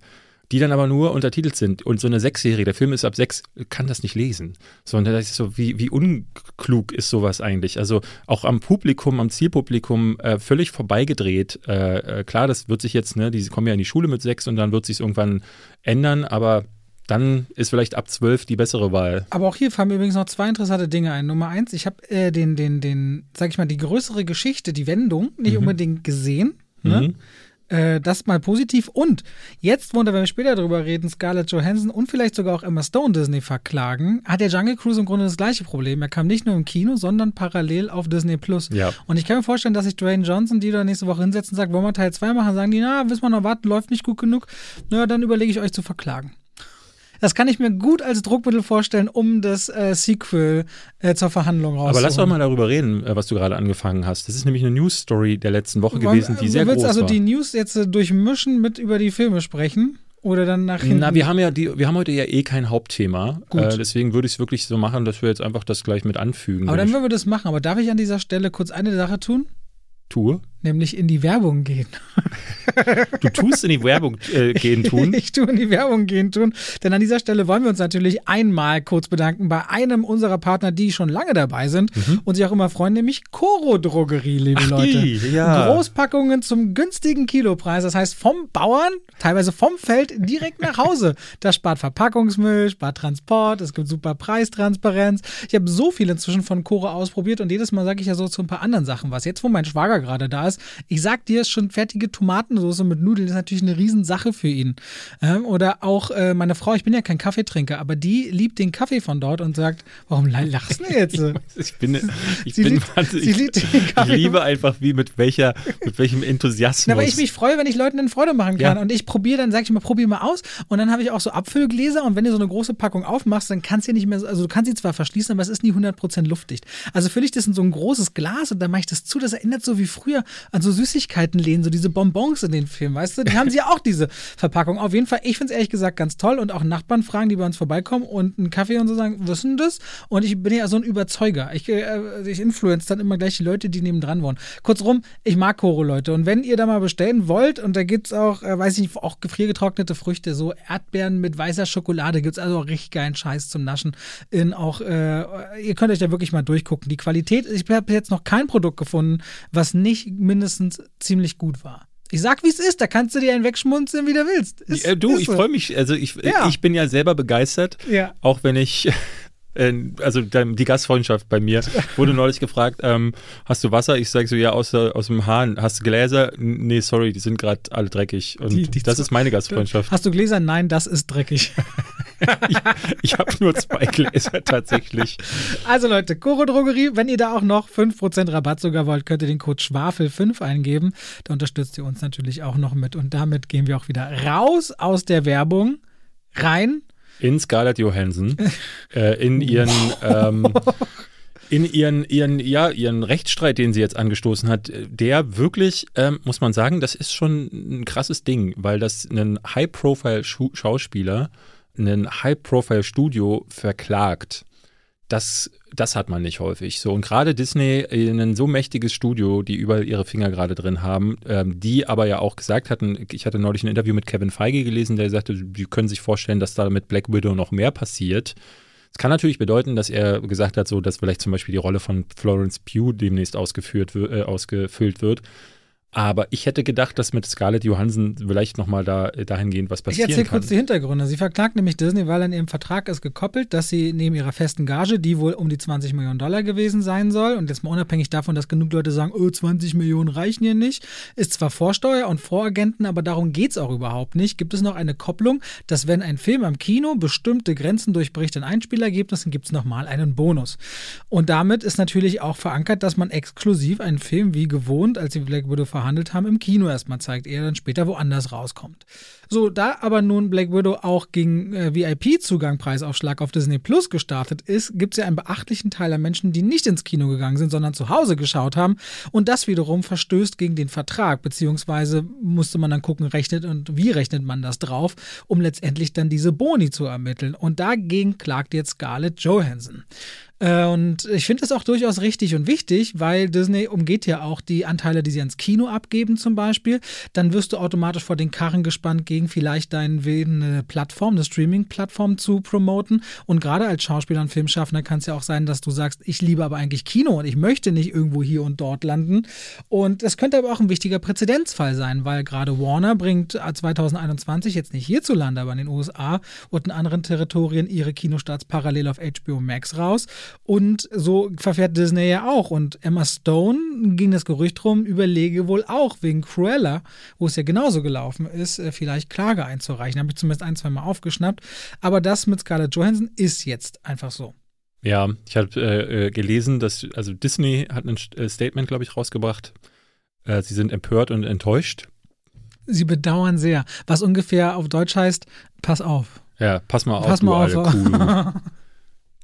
die dann aber nur untertitelt sind. Und so eine Sechsjährige, der Film ist ab sechs, kann das nicht lesen. Sondern das ist so, wie, wie unklug ist sowas eigentlich? Also auch am Publikum, am Zielpublikum äh, völlig vorbeigedreht. Äh, äh, klar, das wird sich jetzt, ne, die kommen ja in die Schule mit sechs und dann wird sich irgendwann ändern, aber dann ist vielleicht ab zwölf die bessere Wahl. Aber auch hier fallen mir übrigens noch zwei interessante Dinge ein. Nummer eins, ich habe äh, den, den, den, sag ich mal, die größere Geschichte, die Wendung, nicht mhm. unbedingt gesehen. Ne? Mhm. Äh, das mal positiv. Und jetzt, wo wir später darüber reden, Scarlett Johansson und vielleicht sogar auch Emma Stone Disney verklagen, hat der Jungle Cruise im Grunde das gleiche Problem. Er kam nicht nur im Kino, sondern parallel auf Disney Plus. Ja. Und ich kann mir vorstellen, dass sich Dwayne Johnson, die da nächste Woche hinsetzen, sagt, wollen wir Teil 2 machen, sagen die, na, wissen wir noch warten, läuft nicht gut genug. Na, dann überlege ich euch zu verklagen. Das kann ich mir gut als Druckmittel vorstellen, um das äh, Sequel äh, zur Verhandlung rauszuholen. Aber lass doch mal darüber reden, äh, was du gerade angefangen hast. Das ist nämlich eine News-Story der letzten Woche gewesen, die sehr du willst groß also war. die News jetzt äh, durchmischen mit über die Filme sprechen? Oder dann nach hinten? Na, wir haben ja die, wir haben heute ja eh kein Hauptthema. Gut. Äh, deswegen würde ich es wirklich so machen, dass wir jetzt einfach das gleich mit anfügen. Aber dann würden wir das machen. Aber darf ich an dieser Stelle kurz eine Sache tun? tue. Nämlich in die Werbung gehen. Du tust in die Werbung äh, gehen tun. [LAUGHS] Ich tue in die Werbung gehen tun. Denn an dieser Stelle wollen wir uns natürlich einmal kurz bedanken bei einem unserer Partner, die schon lange dabei sind und sich auch immer freuen, nämlich Coro Drogerie, liebe Mhm. Ach, Leute. die, ja. Großpackungen zum günstigen Kilopreis. Das heißt vom Bauern, teilweise vom Feld direkt nach Hause. Das spart Verpackungsmüll, spart Transport, es gibt super Preistransparenz. Ich habe so viel inzwischen von Coro ausprobiert und jedes Mal sage ich ja so zu ein paar anderen Sachen was. Jetzt, wo mein Schwager gerade da ist, ich sag dir, schon fertige Tomatensauce mit Nudeln ist natürlich eine Riesensache für ihn. Ähm, oder auch äh, meine Frau, ich bin ja kein Kaffeetrinker, aber die liebt den Kaffee von dort und sagt, warum lachst du jetzt? [LAUGHS] Ich bin, ich Sie bin liebt- wahnsinnig- sie liebt den ich Kaffee. liebe einfach, wie mit welcher, mit welchem Enthusiasmus. Na, weil ich mich freue, wenn ich Leuten eine Freude machen kann. Ja. Und ich probiere, dann sage ich mal, probier mal aus. Und dann habe ich auch so Abfüllgläser. Und wenn du so eine große Packung aufmachst, dann kannst du nicht mehr, so- also du kannst sie zwar verschließen, aber es ist nie 100% luftdicht. Also fülle ich das in so ein großes Glas und dann mache ich das zu. Das erinnert so wie früher an so Süßigkeitenläden, so diese Bonbons in den Filmen, weißt du? Die haben sie ja auch diese Verpackung. Auf jeden Fall, ich finde es ehrlich gesagt ganz toll. Und auch Nachbarn fragen, die bei uns vorbeikommen und einen Kaffee und so sagen, denn das? Und ich bin ja so ein Überzeuger. Ich, äh, ich influence dann immer gleich die Leute, die nebendran wohnen. Kurzum, ich mag Koro, Leute. Und wenn ihr da mal bestellen wollt, und da gibt es auch, äh, weiß ich nicht, auch gefriergetrocknete Früchte, so Erdbeeren mit weißer Schokolade, gibt es also auch richtig geilen Scheiß zum Naschen. In auch, äh, ihr könnt euch da wirklich mal durchgucken. Die Qualität, ich habe jetzt noch kein Produkt gefunden, was nicht mindestens ziemlich gut war. Ich sag, wie es ist, da kannst du dir einen wegschmunzeln, wie du willst. Ist, äh, du, ich so. freue mich, also ich, Ja. ich bin ja selber begeistert, Ja. auch wenn ich, äh, also die Gastfreundschaft bei mir wurde neulich gefragt, ähm, hast du Wasser? Ich sage so, ja, aus, aus dem Hahn. Hast du Gläser? Nee, sorry, die sind gerade alle dreckig. Und Die- die das ist meine Gastfreundschaft. Hast du Gläser? Nein, das ist dreckig. [LAUGHS] Ich habe nur zwei Gläser tatsächlich. Also Leute, Koro Drogerie, wenn ihr da auch noch 5% Rabatt sogar wollt, könnt ihr den Code Schwafel5 eingeben. Da unterstützt ihr uns natürlich auch noch mit. Und damit gehen wir auch wieder raus aus der Werbung, rein. In Scarlett Johansson, äh, in ihren, ähm, in ihren, ihren, ja, ihren Rechtsstreit, den sie jetzt angestoßen hat, der wirklich, ähm, muss man sagen, das ist schon ein krasses Ding, weil das ein High-Profile-Schauspieler, ein High-Profile-Studio verklagt. Das, das hat man nicht häufig. So, und gerade Disney, ein so mächtiges Studio, die überall ihre Finger gerade drin haben, ähm, die aber ja auch gesagt hatten, ich hatte neulich ein Interview mit Kevin Feige gelesen, der sagte, sie können sich vorstellen, dass da mit Black Widow noch mehr passiert. Es kann natürlich bedeuten, dass er gesagt hat, so dass vielleicht zum Beispiel die Rolle von Florence Pugh demnächst ausgeführt, äh, ausgefüllt wird. Aber ich hätte gedacht, dass mit Scarlett Johansson vielleicht nochmal da, äh, dahingehend was Ich passieren erzähle kann. kurz die Hintergründe. Sie verklagt nämlich Disney, weil an ihrem Vertrag ist gekoppelt, dass sie neben ihrer festen Gage, die wohl um die 20 Millionen Dollar gewesen sein soll, und jetzt mal unabhängig davon, dass genug Leute sagen, oh, 20 Millionen reichen hier nicht, ist zwar Vorsteuer und Voragenten, aber darum geht es auch überhaupt nicht. Gibt es noch eine Kopplung, dass wenn ein Film am Kino bestimmte Grenzen durchbricht in Einspielergebnissen, gibt es nochmal einen Bonus. Und damit ist natürlich auch verankert, dass man exklusiv einen Film wie gewohnt, als sie Black Widow verhandelt haben, im Kino erstmal zeigt, er dann später woanders rauskommt. So, da aber nun Black Widow auch gegen äh, VIP-Zugang Preisaufschlag auf Disney Plus gestartet ist, gibt es ja einen beachtlichen Teil der Menschen, die nicht ins Kino gegangen sind, sondern zu Hause geschaut haben. Und das wiederum verstößt gegen den Vertrag, beziehungsweise musste man dann gucken, rechnet und wie rechnet man das drauf, um letztendlich dann diese Boni zu ermitteln. Und dagegen klagt jetzt Scarlett Johansson. Äh, Und ich finde das auch durchaus richtig und wichtig, weil Disney umgeht ja auch die Anteile, die sie ans Kino abgeben zum Beispiel. Dann wirst du automatisch vor den Karren gespannt, gegen vielleicht deinen Willen eine Plattform, eine Streaming-Plattform zu promoten. Und gerade als Schauspieler und Filmschaffender kann es ja auch sein, dass du sagst, ich liebe aber eigentlich Kino und ich möchte nicht irgendwo hier und dort landen. Und das könnte aber auch ein wichtiger Präzedenzfall sein, weil gerade Warner bringt 2021 jetzt nicht hierzulande, aber in den USA und in anderen Territorien ihre Kinostarts parallel auf HBO Max raus. Und so verfährt Disney ja auch. Und Emma Stone ging das Gerücht rum, überlege wohl auch wegen Cruella, wo es ja genauso gelaufen ist, äh, vielleicht Klage einzureichen. Habe ich zumindest ein, zwei Mal aufgeschnappt. Aber das mit Scarlett Johansson ist jetzt einfach so. Ja, ich habe äh, äh, gelesen, dass, also Disney hat ein äh, Statement, glaube ich, rausgebracht. Äh, sie sind empört und enttäuscht. Sie bedauern sehr. Was ungefähr auf Deutsch heißt, pass auf. Ja, pass mal auf, Pass du mal alte auf. Kuh. [LAUGHS]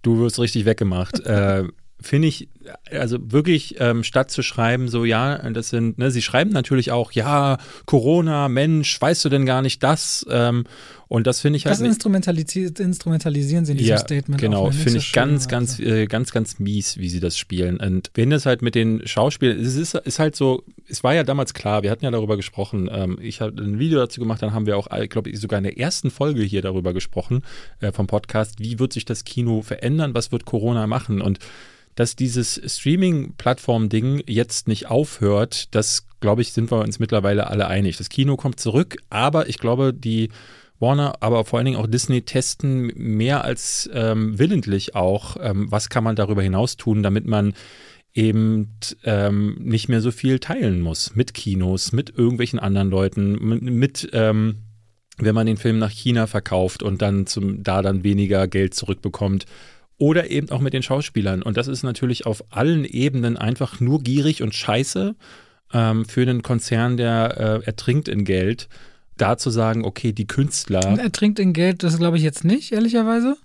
Du wirst richtig weggemacht. äh, [LAUGHS] Finde ich, also wirklich, ähm, statt zu schreiben, so, ja, das sind, ne, sie schreiben natürlich auch, ja, Corona, Mensch, weißt du denn gar nicht das? Ähm, und das finde ich halt. Das instrumentalisi instrumentalisieren sie in diesem ja, Statement. Genau, eine finde ich ganz, ganz, Weise. äh, ganz, ganz mies, wie sie das spielen. Und wenn das halt mit den Schauspielern, es ist, ist halt so, es war ja damals klar, wir hatten ja darüber gesprochen. Ähm, ich habe ein Video dazu gemacht, dann haben wir auch, glaube ich, sogar in der ersten Folge hier darüber gesprochen äh, vom Podcast, wie wird sich das Kino verändern, was wird Corona machen und dass dieses Streaming-Plattform-Ding jetzt nicht aufhört, das, glaube ich, sind wir uns mittlerweile alle einig. Das Kino kommt zurück, aber ich glaube, die Warner, aber vor allen Dingen auch Disney testen mehr als ähm, willentlich auch, ähm, was kann man darüber hinaus tun, damit man eben ähm, nicht mehr so viel teilen muss mit Kinos, mit irgendwelchen anderen Leuten, mit, ähm, wenn man den Film nach China verkauft und dann zum, da dann weniger Geld zurückbekommt. Oder eben auch mit den Schauspielern. Und das ist natürlich auf allen Ebenen einfach nur gierig und scheiße ähm, für einen Konzern, der äh, ertrinkt in Geld, da zu sagen, okay, die Künstler. Er trinkt in Geld, das glaube ich jetzt nicht, ehrlicherweise.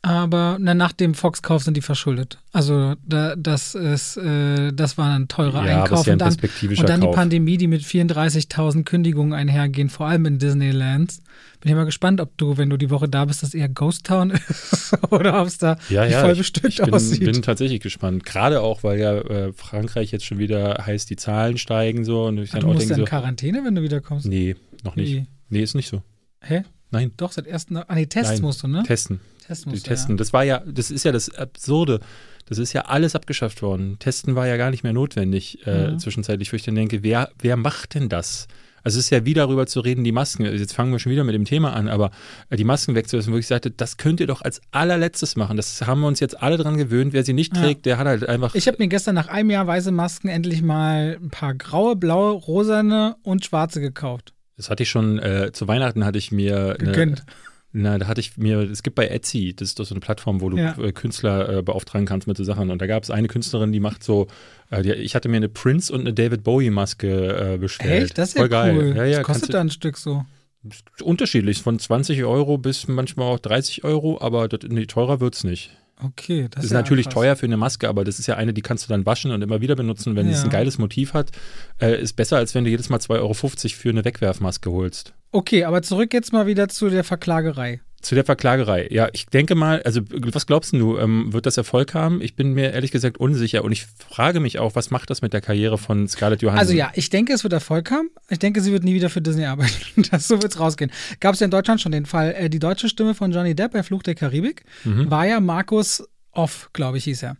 Aber na, nach dem Fox-Kauf sind die verschuldet. Also da, das ist, äh, das war ein teurer Ja, Einkauf. ja ein und dann, und dann die Kauf. Pandemie, die mit 34.000 Kündigungen einhergehen, vor allem in Disneylands. Bin ich mal gespannt, ob du, wenn du die Woche da bist, das eher Ghost Town [LAUGHS] ist oder ob es da Ja, ja, voll ich, bestückt ich bin, aussieht. bin tatsächlich gespannt. Gerade auch, weil ja äh, Frankreich jetzt schon wieder heißt, die Zahlen steigen so. Und ich dann du auch musst denke in so, Quarantäne, wenn du wiederkommst. nee, noch nicht. Wie? Nee, ist nicht so. Hä? Nein. Doch, seit ersten. Ah, nee, Tests Nein. musst du, ne? Testen. Tests musst du, testen. Das war ja, das ist ja das Absurde. Das ist ja alles abgeschafft worden. Testen war ja gar nicht mehr notwendig äh, Mhm. zwischenzeitlich, wo ich dann denke, wer, wer macht denn das? Also es ist ja wie darüber zu reden, die Masken, also jetzt fangen wir schon wieder mit dem Thema an, aber äh, die Masken wegzulassen, wo ich sagte, das könnt ihr doch als allerletztes machen. Das haben wir uns jetzt alle dran gewöhnt. Wer sie nicht Ja. trägt, der hat halt einfach. Ich habe mir gestern nach einem Jahr weiße Masken endlich mal ein paar graue, blaue, rosane und schwarze gekauft. Das hatte ich schon, äh, zu Weihnachten hatte ich mir Gegönnt. Na, da hatte ich mir, es gibt bei Etsy, das ist doch so eine Plattform, wo du Ja. äh, Künstler äh, beauftragen kannst mit so Sachen. Und da gab es eine Künstlerin, die macht so, äh, die, ich hatte mir eine Prince und eine David Bowie Maske äh, bestellt. Echt? Das ist ja Voll geil. cool. Ja, ja, Was kostet da ein Stück so? unterschiedlich, von 20 Euro bis manchmal auch 30 Euro, aber das, nee, teurer wird's nicht. Okay, das, Das ist ja natürlich krass. teuer für eine Maske, aber das ist ja eine, die kannst du dann waschen und immer wieder benutzen. Wenn es Ja. ein geiles Motiv hat, äh, ist besser, als wenn du jedes Mal 2,50 Euro für eine Wegwerfmaske holst. Okay, aber zurück jetzt mal wieder zu der Verklagerei. Zu der Verklagerei. Ja, ich denke mal, also was glaubst du, ähm, wird das Erfolg haben? Ich bin mir ehrlich gesagt unsicher und ich frage mich auch, was macht das mit der Karriere von Scarlett Johansson? Also ja, ich denke, es wird Erfolg haben. Ich denke, sie wird nie wieder für Disney arbeiten. [LAUGHS] Das, so wird's rausgehen. Gab es ja in Deutschland schon den Fall. Äh, die deutsche Stimme von Johnny Depp bei Fluch der Karibik Mhm. war ja Markus Off, glaube ich, hieß er.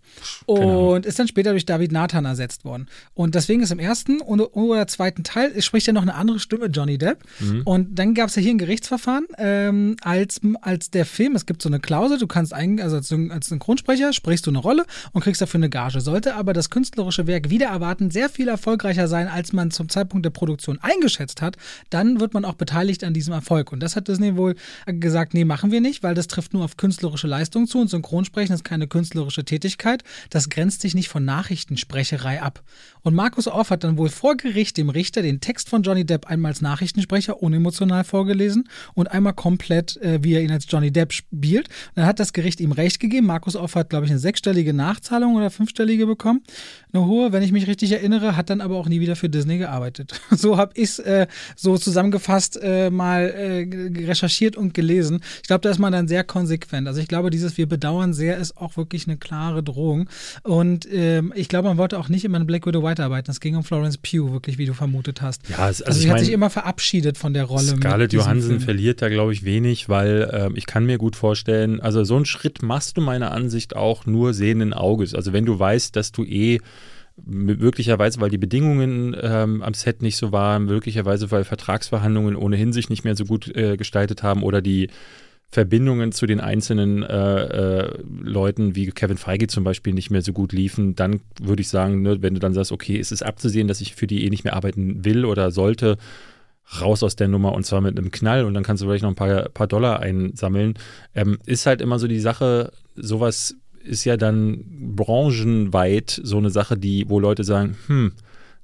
Und ist dann später durch David Nathan ersetzt worden. Und deswegen ist im ersten oder zweiten Teil spricht ja noch eine andere Stimme, Johnny Depp. Mhm. Und dann gab es ja hier ein Gerichtsverfahren, ähm, als, als der Film, es gibt so eine Klausel, du kannst eigentlich, also als, als Synchronsprecher sprichst du eine Rolle und kriegst dafür eine Gage. Sollte aber das künstlerische Werk wieder erwarten sehr viel erfolgreicher sein, als man zum Zeitpunkt der Produktion eingeschätzt hat, dann wird man auch beteiligt an diesem Erfolg. Und das hat Disney wohl gesagt, nee, machen wir nicht, weil das trifft nur auf künstlerische Leistung zu und Synchronsprechen ist keine künstlerische Tätigkeit. Das grenzt sich nicht von Nachrichtensprecherei ab. Und Markus Orff hat dann wohl vor Gericht dem Richter den Text von Johnny Depp einmal als Nachrichtensprecher unemotional vorgelesen und einmal komplett, äh, wie er ihn als Johnny Depp spielt. Und dann hat das Gericht ihm recht gegeben. Markus Orff hat, glaube ich, eine sechsstellige Nachzahlung oder fünfstellige bekommen. Eine hohe, wenn ich mich richtig erinnere, hat dann aber auch nie wieder für Disney gearbeitet. [LAUGHS] So habe ich es äh, so zusammengefasst äh, mal äh, recherchiert und gelesen. Ich glaube, da ist man dann sehr konsequent. Also ich glaube, dieses Wir bedauern sehr ist auch wirklich eine klare Drohung. Und ähm, ich glaube, man wollte auch nicht immer in Black Widow weiterarbeiten. Es ging um Florence Pugh, wirklich, wie du vermutet hast. ja, es, Also, also, sie ich hat sich immer verabschiedet von der Rolle. Scarlett Johansson Film. verliert da, glaube ich, wenig, weil ähm, ich kann mir gut vorstellen, also so einen Schritt machst du meiner Ansicht auch nur sehenden Auges. Also wenn du weißt, dass du eh möglicherweise, weil die Bedingungen ähm, am Set nicht so waren, möglicherweise, weil Vertragsverhandlungen ohnehin sich nicht mehr so gut äh, gestaltet haben oder die Verbindungen zu den einzelnen äh, äh, Leuten wie Kevin Feige zum Beispiel nicht mehr so gut liefen, dann würde ich sagen, ne, wenn du dann sagst, okay, es ist abzusehen, dass ich für die eh nicht mehr arbeiten will oder sollte, raus aus der Nummer und zwar mit einem Knall und dann kannst du vielleicht noch ein paar, paar Dollar einsammeln. Ähm, ist halt immer so die Sache, sowas ist ja dann branchenweit so eine Sache, die, wo Leute sagen, hm,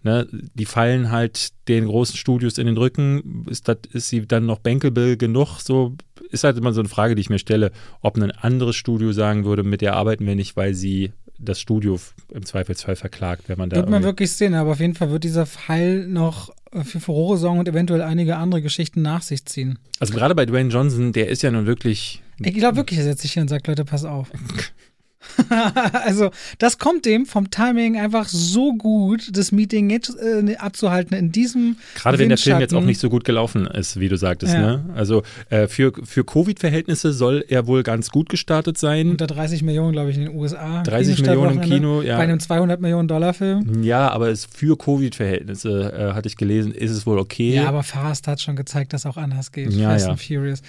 ne, die fallen halt den großen Studios in den Rücken, ist, das, ist sie dann noch bankable genug, so ist halt immer so eine Frage, die ich mir stelle, ob ein anderes Studio sagen würde, mit der arbeiten wir nicht, weil sie das Studio im Zweifelsfall verklagt, wenn man da. Wird man wirklich sehen, aber auf jeden Fall wird dieser Fall noch für Furore sorgen und eventuell einige andere Geschichten nach sich ziehen. Also gerade bei Dwayne Johnson, der ist ja nun wirklich. Ich glaube wirklich, er setzt sich hin und sagt, Leute, pass auf. [LAUGHS] [LAUGHS] also, das kommt dem vom Timing einfach so gut, das Meeting jetzt äh, abzuhalten in diesem. Gerade wenn der Film jetzt auch nicht so gut gelaufen ist, wie du sagtest. Ja. Ne? Also, äh, für, für Covid-Verhältnisse soll er wohl ganz gut gestartet sein. Unter 30 Millionen, glaube ich, in den USA. 30 Millionen im Kino, ja. Bei einem 200 Millionen Dollar-Film. Ja, aber es für Covid-Verhältnisse, äh, hatte ich gelesen, ist es wohl okay. Ja, aber Fast hat schon gezeigt, dass auch anders geht. Ja, Fast ja. and Furious.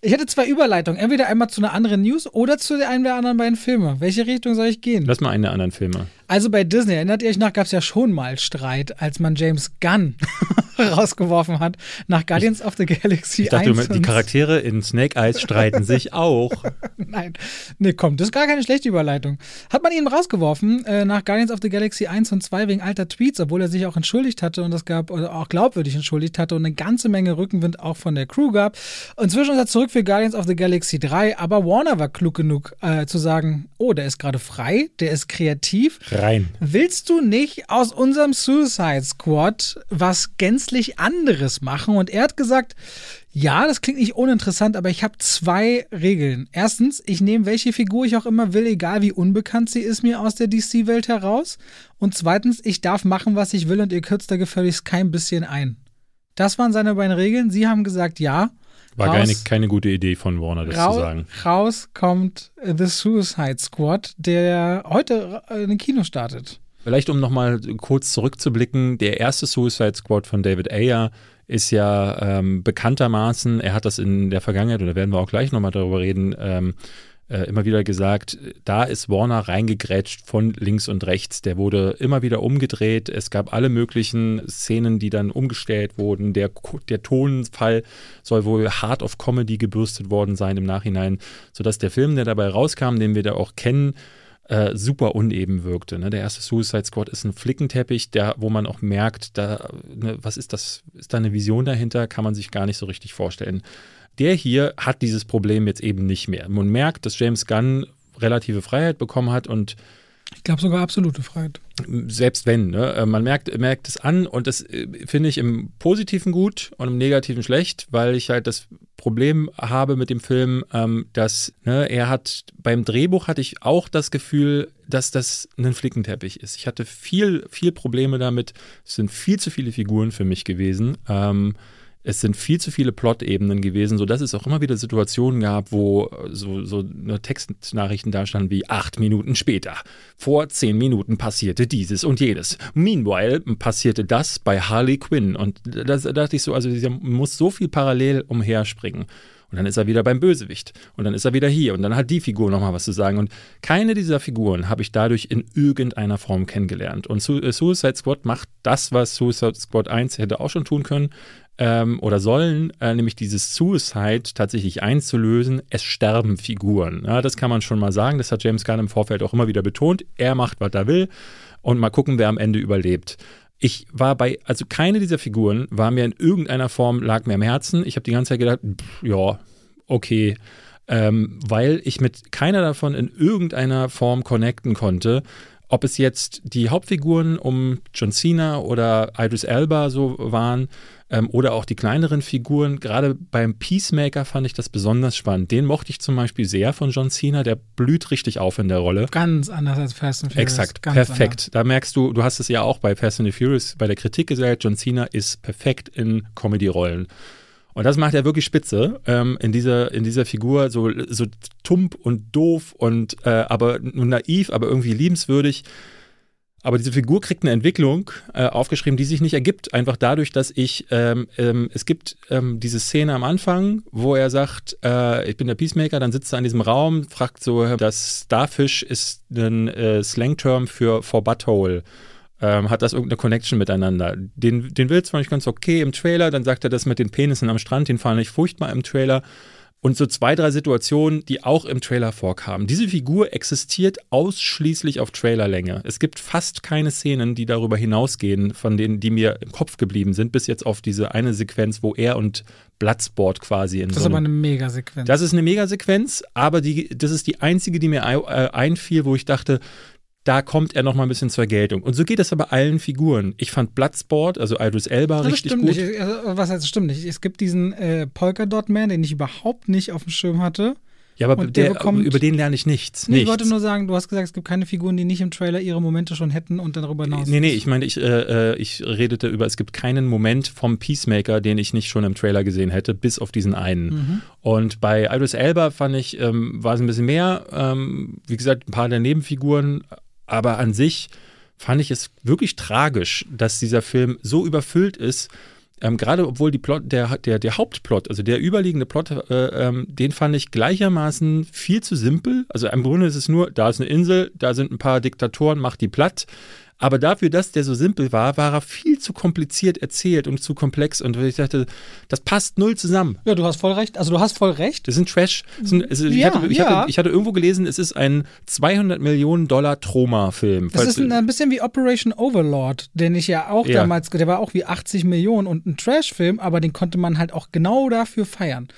Ich hätte zwei Überleitungen. Entweder einmal zu einer anderen News oder zu der einen der anderen beiden Filme. Welche Richtung soll ich gehen? Lass mal einen der anderen Filme. Also bei Disney, erinnert ihr euch noch, gab es ja schon mal Streit, als man James Gunn [LAUGHS] rausgeworfen hat nach Guardians ich, of the Galaxy ich dachte, 1. Die Charaktere in Snake Eyes streiten sich [LAUGHS] auch. Nein, nee, komm, das ist gar keine schlechte Überleitung. Hat man ihn rausgeworfen äh, nach Guardians of the Galaxy 1 und 2 wegen alter Tweets, obwohl er sich auch entschuldigt hatte und das gab, oder auch glaubwürdig entschuldigt hatte und eine ganze Menge Rückenwind auch von der Crew gab. Inzwischen ist er zurück für Guardians of the Galaxy 3, aber Warner war klug genug äh, zu sagen, oh, der ist gerade frei, der ist kreativ. Rein. Willst du nicht aus unserem Suicide Squad was gänzlich anderes machen? Und er hat gesagt, ja, das klingt nicht uninteressant, aber ich habe zwei Regeln. Erstens, ich nehme welche Figur ich auch immer will, egal wie unbekannt sie ist mir aus der DC-Welt heraus. Und zweitens, ich darf machen, was ich will und ihr kürzt da gefälligst kein bisschen ein. Das waren seine beiden Regeln. Sie haben gesagt, ja. War raus, keine, keine gute Idee von Warner, das raus, zu sagen. Raus kommt The Suicide Squad, der heute in den Kino startet. Vielleicht, um nochmal kurz zurückzublicken, der erste Suicide Squad von David Ayer ist ja ähm, bekanntermaßen, er hat das in der Vergangenheit, und da werden wir auch gleich nochmal darüber reden, ähm, äh, immer wieder gesagt, da ist Warner reingegrätscht von links und rechts. Der wurde immer wieder umgedreht. Es gab alle möglichen Szenen, die dann umgestellt wurden. Der, der Tonfall soll wohl hart auf Comedy gebürstet worden sein im Nachhinein, sodass der Film, der dabei rauskam, den wir da auch kennen, äh, super uneben wirkte. Ne? Der erste Suicide Squad ist ein Flickenteppich, der, wo man auch merkt, da, ne, was ist das? Ist da eine Vision dahinter? Kann man sich gar nicht so richtig vorstellen. Der hier hat dieses Problem jetzt eben nicht mehr. Man merkt, dass James Gunn relative Freiheit bekommen hat und ich glaube sogar absolute Freiheit. Selbst wenn, ne? man merkt, merkt es an und das äh, finde ich im Positiven gut und im Negativen schlecht, weil ich halt das Problem habe mit dem Film, ähm, dass ne, er hat beim Drehbuch hatte ich auch das Gefühl, dass das ein Flickenteppich ist. Ich hatte viel, viel Probleme damit. Es sind viel zu viele Figuren für mich gewesen. Ähm, es sind viel zu viele Plot-Ebenen gewesen, sodass es auch immer wieder Situationen gab, wo so, so Textnachrichten da standen wie acht Minuten später. Vor zehn Minuten passierte dieses und jenes. Meanwhile passierte das bei Harley Quinn. Und da, da dachte ich so, also sie muss so viel parallel umherspringen. Und dann ist er wieder beim Bösewicht. Und dann ist er wieder hier. Und dann hat die Figur nochmal was zu sagen. Und keine dieser Figuren habe ich dadurch in irgendeiner Form kennengelernt. Und Suicide Squad macht das, was Suicide Squad 1 hätte auch schon tun können ähm, oder sollen, äh, nämlich dieses Suicide tatsächlich einzulösen. Es sterben Figuren. Ja, das kann man schon mal sagen. Das hat James Gunn im Vorfeld auch immer wieder betont. Er macht, was er will. Und mal gucken, wer am Ende überlebt. Ich war bei, also keine dieser Figuren war mir in irgendeiner Form, lag mir am Herzen. Ich habe die ganze Zeit gedacht, pff, ja, okay. Ähm, weil ich mit keiner davon in irgendeiner Form connecten konnte. Ob es jetzt die Hauptfiguren um John Cena oder Idris Elba so waren, ähm, oder auch die kleineren Figuren. Gerade beim Peacemaker fand ich das besonders spannend. Den mochte ich zum Beispiel sehr von John Cena. Der blüht richtig auf in der Rolle. Ganz anders als Fast and Furious. Exakt, Ganz perfekt. Anders. Da merkst du, du hast es ja auch bei Fast and the Furious bei der Kritik gesagt, John Cena ist perfekt in Comedy-Rollen. Und das macht er wirklich spitze ähm, in, dieser, in dieser Figur, so, so tump und doof und äh, aber naiv, aber irgendwie liebenswürdig. Aber diese Figur kriegt eine Entwicklung äh, aufgeschrieben, die sich nicht ergibt. Einfach dadurch, dass ich, ähm, ähm, es gibt ähm, diese Szene am Anfang, wo er sagt, äh, ich bin der Peacemaker, dann sitzt er in diesem Raum, fragt so, das Starfish ist ein äh, Slang-Term für for Butthole. Ähm, hat das irgendeine Connection miteinander? Den, den Witz fand ich ganz okay im Trailer, dann sagt er das mit den Penissen am Strand, den fand ich furchtbar im Trailer. und so zwei, drei Situationen, die auch im Trailer vorkamen. Diese Figur existiert ausschließlich auf Trailerlänge. Es gibt fast keine Szenen, die darüber hinausgehen, von denen, die mir im Kopf geblieben sind, bis jetzt auf diese eine Sequenz, wo er und Bloodsport quasi in Das so ist aber eine Megasequenz. das ist eine Megasequenz, aber die, das ist die einzige, die mir äh, einfiel, wo ich dachte, da kommt er noch mal ein bisschen zur Geltung. Und so geht es aber allen Figuren. Ich fand Bloodsport, also Idris Elba, das richtig stimmt gut. nicht. Also, was heißt, das stimmt nicht? Es gibt diesen äh, Polka-Dot Man, den ich überhaupt nicht auf dem Schirm hatte. Ja, aber der der, bekommt- über den lerne ich nichts. Nee, nichts. ich wollte nur sagen, du hast gesagt, es gibt keine Figuren, die nicht im Trailer ihre Momente schon hätten und dann darüber hinaus. Nee, nee, ich meine, ich, äh, äh, ich redete über, es gibt keinen Moment vom Peacemaker, den ich nicht schon im Trailer gesehen hätte, bis auf diesen einen. Mhm. Und bei Idris Elba fand ich, ähm, war es ein bisschen mehr, ähm, wie gesagt, ein paar der Nebenfiguren, aber an sich fand ich es wirklich tragisch, dass dieser Film so überfüllt ist. Ähm, Gerade obwohl die Plot, der, der, der Hauptplot, also der überliegende Plot, äh, ähm, den fand ich gleichermaßen viel zu simpel. Also im Grunde ist es nur, da ist eine Insel, da sind ein paar Diktatoren, macht die platt. Aber dafür, dass der so simpel war, war er viel zu kompliziert erzählt und zu komplex. Und ich dachte, das passt null zusammen. Ja, du hast voll recht. Also du hast voll recht. Das sind Trash. Das sind, also ich, Ja, hatte, ich, ja. hatte, ich hatte irgendwo gelesen, es ist ein 200 Millionen Dollar Troma-Film. Das ist ein, ein bisschen wie Operation Overlord, den ich ja auch Ja. damals, der war auch wie 80 Millionen und ein Trash-Film, aber den konnte man halt auch genau dafür feiern.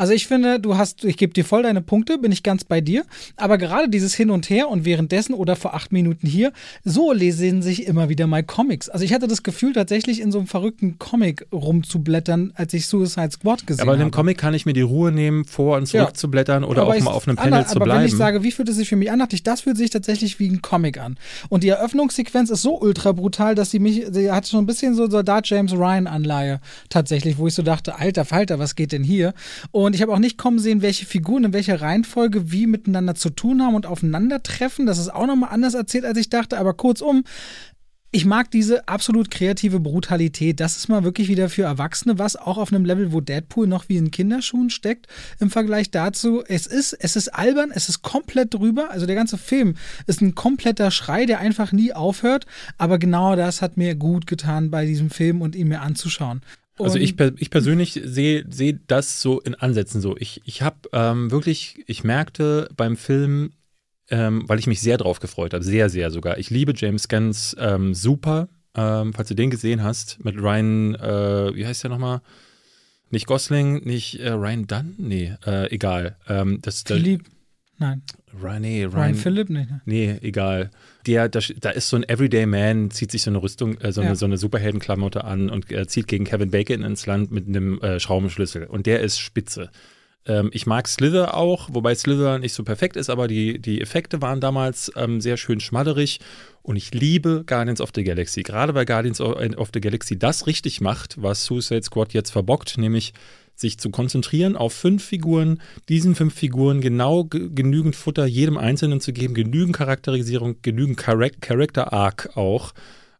Also ich finde, du hast, ich gebe dir voll deine Punkte, bin ich ganz bei dir. Aber gerade dieses Hin und Her und währenddessen oder vor acht Minuten hier, so lesen sich immer wieder mal Comics. Also ich hatte das Gefühl, tatsächlich in so einem verrückten Comic rumzublättern, als ich Suicide Squad gesehen aber in dem habe. Comic kann ich mir die Ruhe nehmen, vor und zurück Ja. zu blättern oder Aber auch ich- mal auf einem Panel zu aber bleiben. wenn ich sage, wie fühlt es sich für mich an, dachte ich, das fühlt sich tatsächlich wie ein Comic an. Und die Eröffnungssequenz ist so ultra brutal, dass sie mich, sie hat schon ein bisschen so Soldat James Ryan Anleihe tatsächlich, wo ich so dachte, alter Falter, was geht denn hier? Und ich habe auch nicht kommen sehen, welche Figuren in welcher Reihenfolge wie miteinander zu tun haben und aufeinandertreffen. Das ist auch nochmal anders erzählt, als ich dachte. Aber kurzum, ich mag diese absolut kreative Brutalität. Das ist mal wirklich wieder für Erwachsene was, auch auf einem Level, wo Deadpool noch wie in Kinderschuhen steckt. Im Vergleich dazu, es ist, es ist albern, es ist komplett drüber. Also der ganze Film ist ein kompletter Schrei, der einfach nie aufhört. Aber genau das hat mir gut getan bei diesem Film und ihn mir anzuschauen. Also ich, ich persönlich sehe sehe das so in Ansätzen so. Ich, ich habe ähm, wirklich, ich merkte beim Film, ähm, weil ich mich sehr drauf gefreut habe, sehr, sehr sogar. Ich liebe James Gunn's ähm, Super, ähm, falls du den gesehen hast, mit Ryan, äh, wie heißt der nochmal? Nicht Gosling, nicht äh, Ryan Dunn? Nee, äh, egal. Ähm, das, Philipp, nein, Ryan, nee, Ryan, Ryan, Philipp, nee, ne? Nee, egal. Der, da, da ist so ein Everyday Man, zieht sich so eine Rüstung, äh, so, Ja. eine, so eine Superheldenklamotte an und äh, zieht gegen Kevin Bacon ins Land mit einem äh, Schraubenschlüssel. Und der ist spitze. Ähm, ich mag Slither auch, wobei Slither nicht so perfekt ist, aber die, die Effekte waren damals ähm, sehr schön schmadderig. Und ich liebe Guardians of the Galaxy. Gerade weil Guardians of of the Galaxy das richtig macht, was Suicide Squad jetzt verbockt, nämlich sich zu konzentrieren auf fünf Figuren, diesen fünf Figuren genau ge- genügend Futter jedem Einzelnen zu geben, genügend Charakterisierung, genügend Charac- Character Arc auch,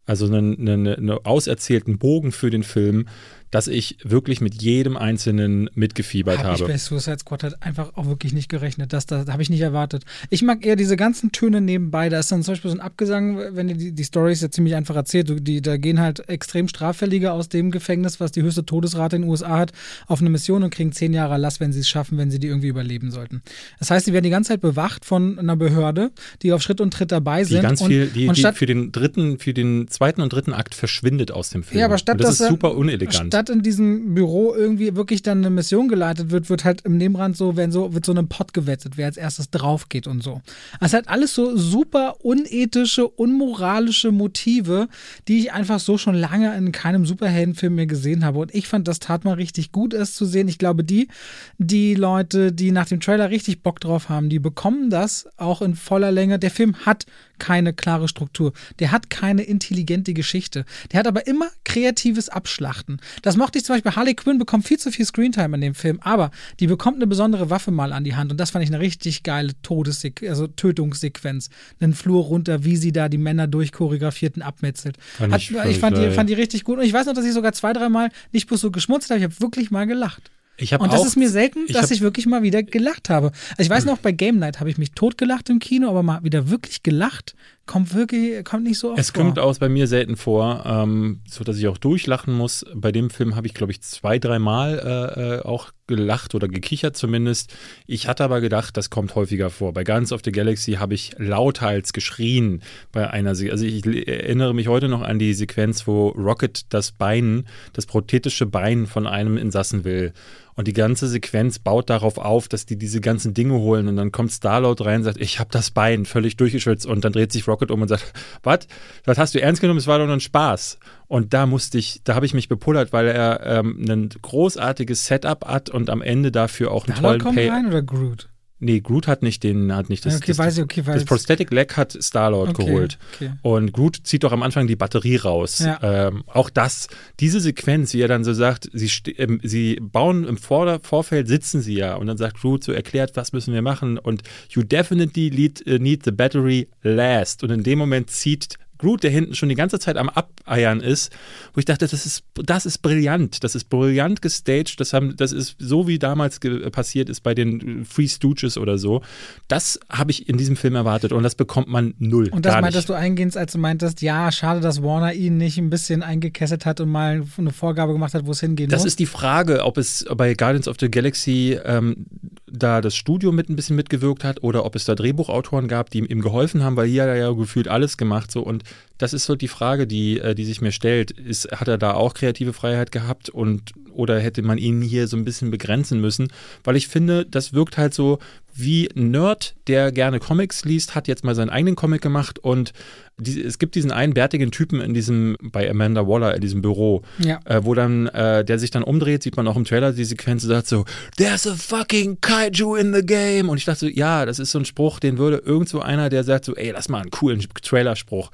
also einen, einen, einen auserzählten Bogen für den Film, dass ich wirklich mit jedem Einzelnen mitgefiebert Hab ich habe. bei Suicide Squad halt einfach auch wirklich nicht gerechnet. Das, das habe ich nicht erwartet. Ich mag eher diese ganzen Töne nebenbei. Da ist dann zum Beispiel so ein Abgesang, wenn die, die Story ist ja ziemlich einfach erzählt. Die, da gehen halt extrem Straffällige aus dem Gefängnis, was die höchste Todesrate in den USA hat, auf eine Mission und kriegen zehn Jahre Erlass, wenn sie es schaffen, wenn sie die irgendwie überleben sollten. Das heißt, sie werden die ganze Zeit bewacht von einer Behörde, die auf Schritt und Tritt dabei Die sind. ganz und, viel, die, und die statt, für den dritten, für den zweiten und dritten Akt verschwindet aus dem Film. Ja, aber statt und das dass ist er- super unelegant. Statt in diesem Büro irgendwie wirklich dann eine Mission geleitet wird, wird halt im Nebenrand so, wenn so, wird so ein Pott gewettet, wer als erstes drauf geht und so. Also hat alles so super unethische, unmoralische Motive, die ich einfach so schon lange in keinem Superheldenfilm mehr gesehen habe. Und ich fand, das tat mal richtig gut, es zu sehen. Ich glaube, die, die Leute, die nach dem Trailer richtig Bock drauf haben, die bekommen das auch in voller Länge. Der Film hat keine klare Struktur. Der hat keine intelligente Geschichte. Der hat aber immer kreatives Abschlachten. Das mochte ich zum Beispiel. Harley Quinn bekommt viel zu viel Screentime in dem Film, aber die bekommt eine besondere Waffe mal an die Hand. Und das fand ich eine richtig geile Todessequenz, also Tötungssequenz. Einen Flur runter, wie sie da die Männer durchchoreografierten abmetzelt. Fand Hat, ich- ich fand ich die, fand die richtig gut. Und ich weiß noch, dass ich sogar zwei, dreimal nicht bloß so geschmunzt habe, ich habe wirklich mal gelacht. Ich Und das auch- ist mir selten, ich dass hab- ich wirklich mal wieder gelacht habe. Also ich weiß noch, bei Game Night habe ich mich totgelacht im Kino, aber mal wieder wirklich gelacht kommt wirklich, kommt nicht so oft Es vor. kommt auch bei mir selten vor, ähm, so dass ich auch durchlachen muss. Bei dem Film habe ich, glaube ich, zwei, dreimal äh, äh, auch gelacht oder gekichert zumindest. Ich hatte aber gedacht, das kommt häufiger vor. Bei Guns of the Galaxy habe ich lauthals geschrien bei einer Se Also ich erinnere mich heute noch an die Sequenz, wo Rocket das Bein, das prothetische Bein von einem Insassen will. Und die ganze Sequenz baut darauf auf, dass die diese ganzen Dinge holen und dann kommt Starlord rein und sagt, ich habe das Bein völlig durchgeschwitzt und dann dreht sich Rocket um und sagt, was? Das hast du ernst genommen? Es war doch nur ein Spaß. Und da musste ich, da habe ich mich bepullert, weil er ähm, ein großartiges Setup hat und am Ende dafür auch einen Starlord tollen kommt Pay. rein oder Groot? Nee, Groot hat nicht den, hat nicht das. okay, das, weiß ich, okay, weiß das Prosthetic Leg hat Starlord okay, geholt. Okay. Und Groot zieht doch am Anfang die Batterie raus. Ja. Ähm, auch das, diese Sequenz, wie er dann so sagt, sie, ähm, sie bauen im Vorder Vorfeld, sitzen sie ja und dann sagt Groot so erklärt, was müssen wir machen und you definitely need, äh, need the battery last. Und in dem Moment zieht Groot, der hinten schon die ganze Zeit am Abeiern ist, wo ich dachte, das ist, das ist brillant, das ist brillant gestaged, das, haben, das ist so, wie damals ge passiert ist bei den Free Stooges oder so. Das habe ich in diesem Film erwartet und das bekommt man null. Und das meintest nicht. du eingehend, als du meintest, ja, schade, dass Warner ihn nicht ein bisschen eingekesselt hat und mal eine Vorgabe gemacht hat, wo es hingehen Das muss. ist die Frage, ob es bei Guardians of the Galaxy ähm, da das Studio mit ein bisschen mitgewirkt hat oder ob es da Drehbuchautoren gab, die ihm geholfen haben, weil hier hat er ja gefühlt alles gemacht so. Und das ist so die Frage, die, äh, die sich mir stellt. Ist, hat er da auch kreative Freiheit gehabt und oder hätte man ihn hier so ein bisschen begrenzen müssen? Weil ich finde, das wirkt halt so wie ein Nerd, der gerne Comics liest, hat jetzt mal seinen eigenen Comic gemacht und die, es gibt diesen einen bärtigen Typen in diesem, bei Amanda Waller in diesem Büro, Ja. äh, wo dann, äh, der sich dann umdreht, sieht man auch im Trailer die Sequenz, sagt so, there's a fucking Kaiju in the game. Und ich dachte so, ja, das ist so ein Spruch, den würde irgend so einer, der sagt so, ey, lass mal einen coolen Trailerspruch.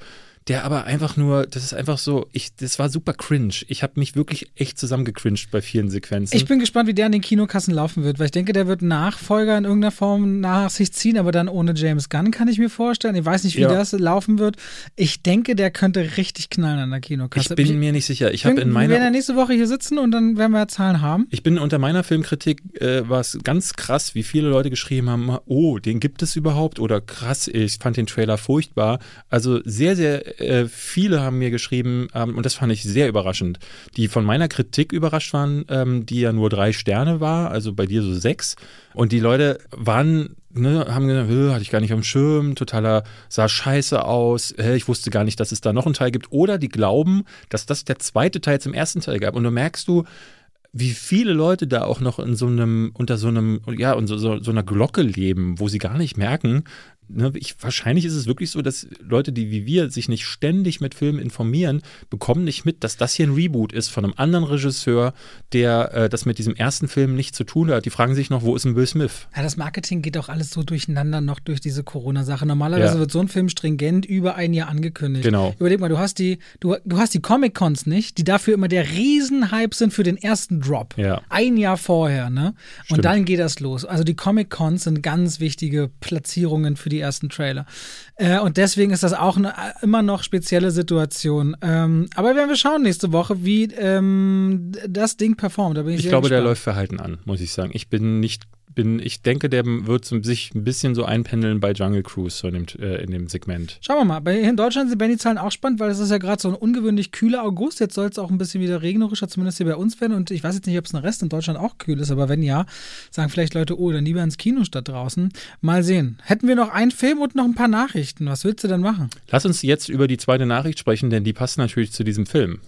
Der aber einfach nur, das ist einfach so, ich, das war super cringe. Ich habe mich wirklich echt zusammengecringed bei vielen Sequenzen. Ich bin gespannt, wie der an den Kinokassen laufen wird, weil ich denke, der wird Nachfolger in irgendeiner Form nach sich ziehen, aber dann ohne James Gunn kann ich mir vorstellen. Ich weiß nicht, wie Ja. das laufen wird. Ich denke, der könnte richtig knallen an der Kinokasse. ich bin mir nicht sicher. Ich habe in wir werden ja meiner nächste Woche hier sitzen und dann werden wir ja Zahlen haben. Ich bin unter meiner Filmkritik äh, war es ganz krass, wie viele Leute geschrieben haben, oh, den gibt es überhaupt oder krass, ich fand den Trailer furchtbar. Also sehr, sehr äh, viele haben mir geschrieben ähm, und das fand ich sehr überraschend, die von meiner Kritik überrascht waren, ähm, die ja nur drei Sterne war, also bei dir so sechs. Und die Leute waren Ne, haben gesagt, "Hö, hatte ich gar nicht am Schirm, totaler, sah scheiße aus, ich wusste gar nicht, dass es da noch einen Teil gibt. Oder die glauben, dass das der zweite Teil zum ersten Teil gab. Und du merkst du, wie viele Leute da auch noch in so einem, unter so einem, ja, unter so, so einer Glocke leben, wo sie gar nicht merken, ne, ich, wahrscheinlich ist es wirklich so, dass Leute, die wie wir sich nicht ständig mit Filmen informieren, bekommen nicht mit, dass das hier ein Reboot ist von einem anderen Regisseur, der äh, das mit diesem ersten Film nichts zu tun hat. Die fragen sich noch, wo ist ein Will Smith? Ja, das Marketing geht auch alles so durcheinander noch durch diese Corona-Sache. Normalerweise Ja. wird so ein Film stringent über ein Jahr angekündigt. Genau. Überleg mal, du hast die, du, du hast die Comic-Cons nicht, die dafür immer der Riesenhype sind für den ersten Drop. Ja. Ein Jahr vorher, ne? Stimmt. Und dann geht das los. Also die Comic-Cons sind ganz wichtige Platzierungen für die ersten Trailer. Äh, und deswegen ist das auch eine immer noch spezielle Situation. Ähm, aber werden wir schauen nächste Woche, wie ähm, das Ding performt. Da bin ich, Ich glaube, der gespannt. läuft verhalten an, muss ich sagen. Ich bin nicht, bin, ich denke, der wird sich ein bisschen so einpendeln bei Jungle Cruise so in, dem, äh, in dem Segment. Schauen wir mal. Bei, hier in Deutschland sind die Zahlen auch spannend, weil es ist ja gerade so ein ungewöhnlich kühler August. Jetzt soll es auch ein bisschen wieder regnerischer, zumindest hier bei uns werden. Und ich weiß jetzt nicht, ob es ein Rest in Deutschland auch kühl ist, aber wenn ja, sagen vielleicht Leute, oh, dann lieber ins Kino statt draußen. Mal sehen. Hätten wir noch einen Film und noch ein paar Nachrichten. Was willst du denn machen? Lass uns jetzt über die zweite Nachricht sprechen, denn die passt natürlich zu diesem Film.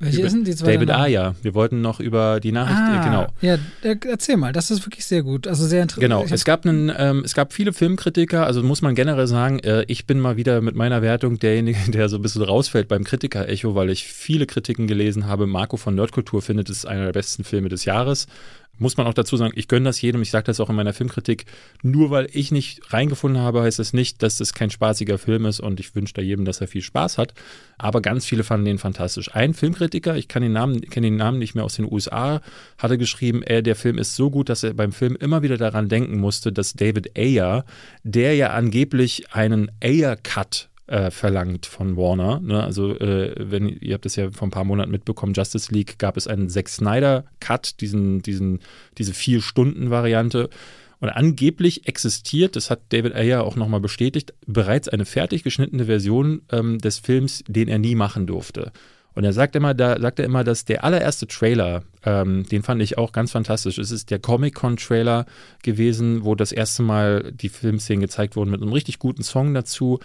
Welche Über denn die zweite David? Ayer. Wir wollten noch über die Nachricht, Ah, äh, genau. Ja, äh, erzähl mal. Das ist wirklich sehr gut. Also sehr interessant. Genau, es gab, einen, ähm, es gab viele Filmkritiker, also muss man generell sagen, äh, ich bin mal wieder mit meiner Wertung derjenige, [LAUGHS] der so ein bisschen rausfällt beim Kritiker-Echo, weil ich viele Kritiken gelesen habe. Marco von Nerdkultur findet es einer der besten Filme des Jahres. Muss man auch dazu sagen, ich gönne das jedem, ich sage das auch in meiner Filmkritik. Nur weil ich nicht reingefunden habe, heißt das nicht, dass es kein spaßiger Film ist und ich wünsche da jedem, dass er viel Spaß hat. Aber ganz viele fanden den fantastisch. Ein Filmkritiker, ich kann den Namen, kenne den Namen nicht mehr aus den USA, hatte geschrieben, äh, der Film ist so gut, dass er beim Film immer wieder daran denken musste, dass David Ayer, der ja angeblich einen Ayer-Cut äh, verlangt von Warner. Ne? Also, äh, wenn ihr habt das ja vor ein paar Monaten mitbekommen, Justice League gab es einen Zack Snyder Cut, diesen, diesen, diese vier Stunden Variante. Und angeblich existiert, das hat David Ayer auch nochmal bestätigt, bereits eine fertig geschnittene Version ähm, des Films, den er nie machen durfte. Und er sagt immer, da sagt er immer, dass der allererste Trailer, ähm, den fand ich auch ganz fantastisch. Es ist der Comic-Con-Trailer gewesen, wo das erste Mal die Filmszenen gezeigt wurden mit einem richtig guten Song dazu.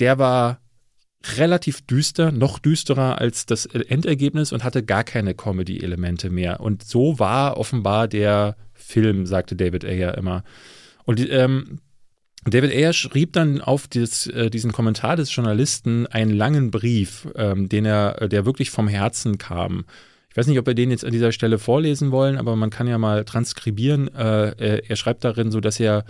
Der war relativ düster, noch düsterer als das Endergebnis und hatte gar keine Comedy-Elemente mehr. Und so war offenbar der Film, sagte David Ayer immer. Und ähm, David Ayer schrieb dann auf dieses, äh, diesen Kommentar des Journalisten einen langen Brief, ähm, den er, der wirklich vom Herzen kam. Ich weiß nicht, ob wir den jetzt an dieser Stelle vorlesen wollen, aber man kann ja mal transkribieren. Äh, er, er schreibt darin so, dass er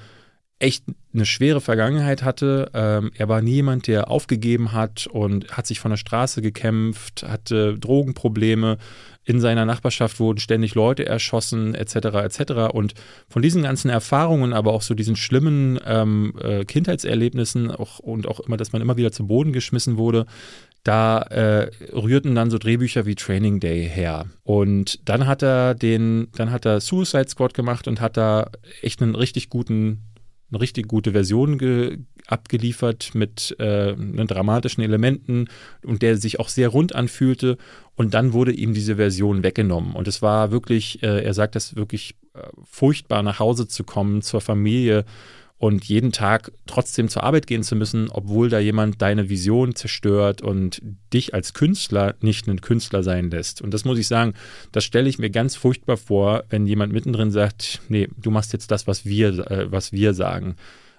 echt eine schwere Vergangenheit hatte. Ähm, er war nie jemand, der aufgegeben hat und hat sich von der Straße gekämpft, hatte Drogenprobleme. In seiner Nachbarschaft wurden ständig Leute erschossen, etc. etc. Und von diesen ganzen Erfahrungen, aber auch so diesen schlimmen ähm, äh, Kindheitserlebnissen auch, und auch immer, dass man immer wieder zu Boden geschmissen wurde, da äh, rührten dann so Drehbücher wie Training Day her. Und dann hat er den, dann hat er Suicide Squad gemacht und hat da echt einen richtig guten eine richtig gute Version abgeliefert mit äh, ne, dramatischen Elementen und der sich auch sehr rund anfühlte. Und dann wurde ihm diese Version weggenommen. Und es war wirklich, äh, er sagt das wirklich äh, furchtbar, nach Hause zu kommen, zur Familie und jeden Tag trotzdem zur Arbeit gehen zu müssen, obwohl da jemand deine Vision zerstört und dich als Künstler nicht einen Künstler sein lässt. Und das muss ich sagen, das stelle ich mir ganz furchtbar vor, wenn jemand mittendrin sagt, nee, du machst jetzt das, was wir, äh, was wir sagen.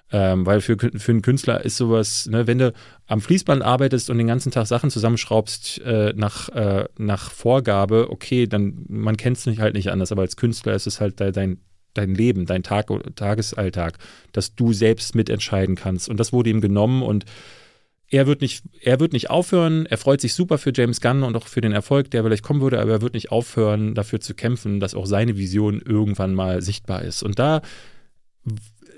Ähm, weil für, für einen Künstler ist sowas, ne, wenn du am Fließband arbeitest und den ganzen Tag Sachen zusammenschraubst äh, nach, äh, nach Vorgabe, okay, dann man kennt es nicht halt nicht anders, aber als Künstler ist es halt dein, dein Leben, dein Tag, Tagesalltag, dass du selbst mitentscheiden kannst. Und das wurde ihm genommen und er wird nicht, er wird nicht aufhören. Er freut sich super für James Gunn und auch für den Erfolg, der vielleicht kommen würde, aber er wird nicht aufhören, dafür zu kämpfen, dass auch seine Vision irgendwann mal sichtbar ist. Und da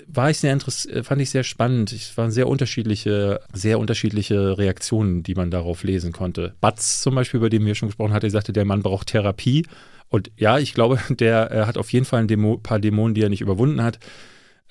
war ich sehr fand ich sehr spannend. Es waren sehr unterschiedliche, sehr unterschiedliche Reaktionen, die man darauf lesen konnte. Batz zum Beispiel, über den wir schon gesprochen hatten, sagte, der Mann braucht Therapie. Und ja, ich glaube, [LAUGHS] der äh, hat auf jeden Fall ein Demo, paar Dämonen, die er nicht überwunden hat.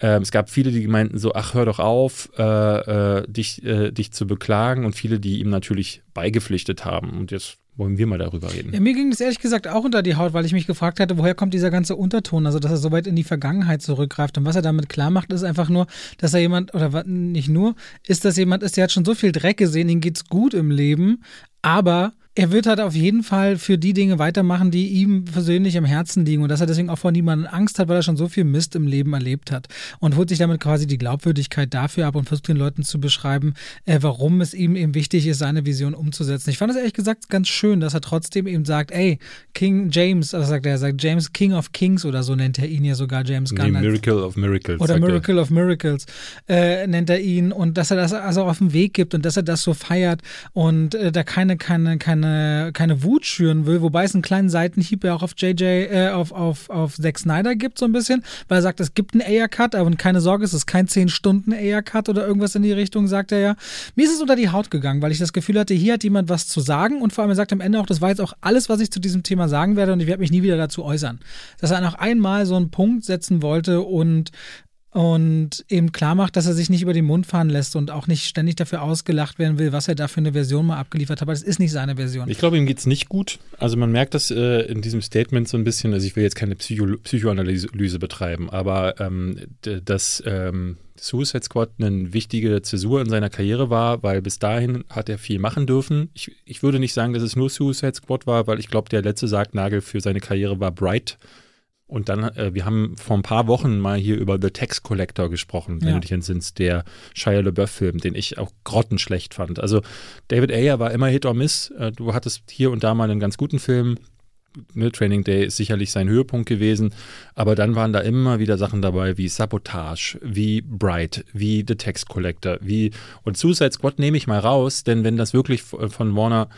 Ähm, es gab viele, die meinten so, ach, hör doch auf, äh, äh, dich, äh, dich zu beklagen und viele, die ihm natürlich beigepflichtet haben. Und jetzt wollen wir mal darüber reden. Ja, mir ging das ehrlich gesagt auch unter die Haut, weil ich mich gefragt hatte, woher kommt dieser ganze Unterton, also dass er so weit in die Vergangenheit zurückgreift. Und was er damit klar macht, ist einfach nur, dass er jemand, oder nicht nur, ist, dass jemand ist, der hat schon so viel Dreck gesehen, ihm geht's gut im Leben, aber er wird halt auf jeden Fall für die Dinge weitermachen, die ihm persönlich am Herzen liegen und dass er deswegen auch vor niemandem Angst hat, weil er schon so viel Mist im Leben erlebt hat und holt sich damit quasi die Glaubwürdigkeit dafür ab und versucht den Leuten zu beschreiben, äh, warum es ihm eben wichtig ist, seine Vision umzusetzen. Ich fand es ehrlich gesagt ganz schön, dass er trotzdem eben sagt, ey, King James, also sagt er, er sagt James King of Kings oder so nennt er ihn ja sogar James Gunn. Nee, Miracle of Miracles. Oder Miracle er. of Miracles äh, nennt er ihn und dass er das also auf den Weg gibt und dass er das so feiert und äh, da keine, keine, keine keine, keine Wut schüren will, wobei es einen kleinen Seitenhieb ja auch auf JJ, äh, auf, auf, auf Zack Snyder gibt, so ein bisschen, weil er sagt, es gibt einen Air-Cut, aber keine Sorge, es ist kein 10-Stunden-Air-Cut oder irgendwas in die Richtung, sagt er ja. Mir ist es unter die Haut gegangen, weil ich das Gefühl hatte, hier hat jemand was zu sagen und vor allem er sagt am Ende auch, das war jetzt auch alles, was ich zu diesem Thema sagen werde und ich werde mich nie wieder dazu äußern. Dass er noch einmal so einen Punkt setzen wollte und und eben klar macht, dass er sich nicht über den Mund fahren lässt und auch nicht ständig dafür ausgelacht werden will, was er da für eine Version mal abgeliefert hat. Aber das ist nicht seine Version. Ich glaube, ihm geht es nicht gut. Also man merkt das äh, in diesem Statement so ein bisschen. Also ich will jetzt keine Psycho Psychoanalyse betreiben, aber ähm, dass ähm, Suicide Squad eine wichtige Zäsur in seiner Karriere war, weil bis dahin hat er viel machen dürfen. Ich, ich würde nicht sagen, dass es nur Suicide Squad war, weil ich glaube, der letzte Sargnagel für seine Karriere war Bright und dann, äh, wir haben vor ein paar Wochen mal hier über The Tax Collector gesprochen, wenn ja. du dich entsinnst, der Shia LaBeouf-Film, den ich auch grottenschlecht fand. Also David Ayer war immer Hit or Miss. Äh, du hattest hier und da mal einen ganz guten Film. Ne, Training Day ist sicherlich sein Höhepunkt gewesen, aber dann waren da immer wieder Sachen dabei wie Sabotage, wie Bright, wie The Tax Collector, wie und Suicide Squad nehme ich mal raus, denn wenn das wirklich von Warner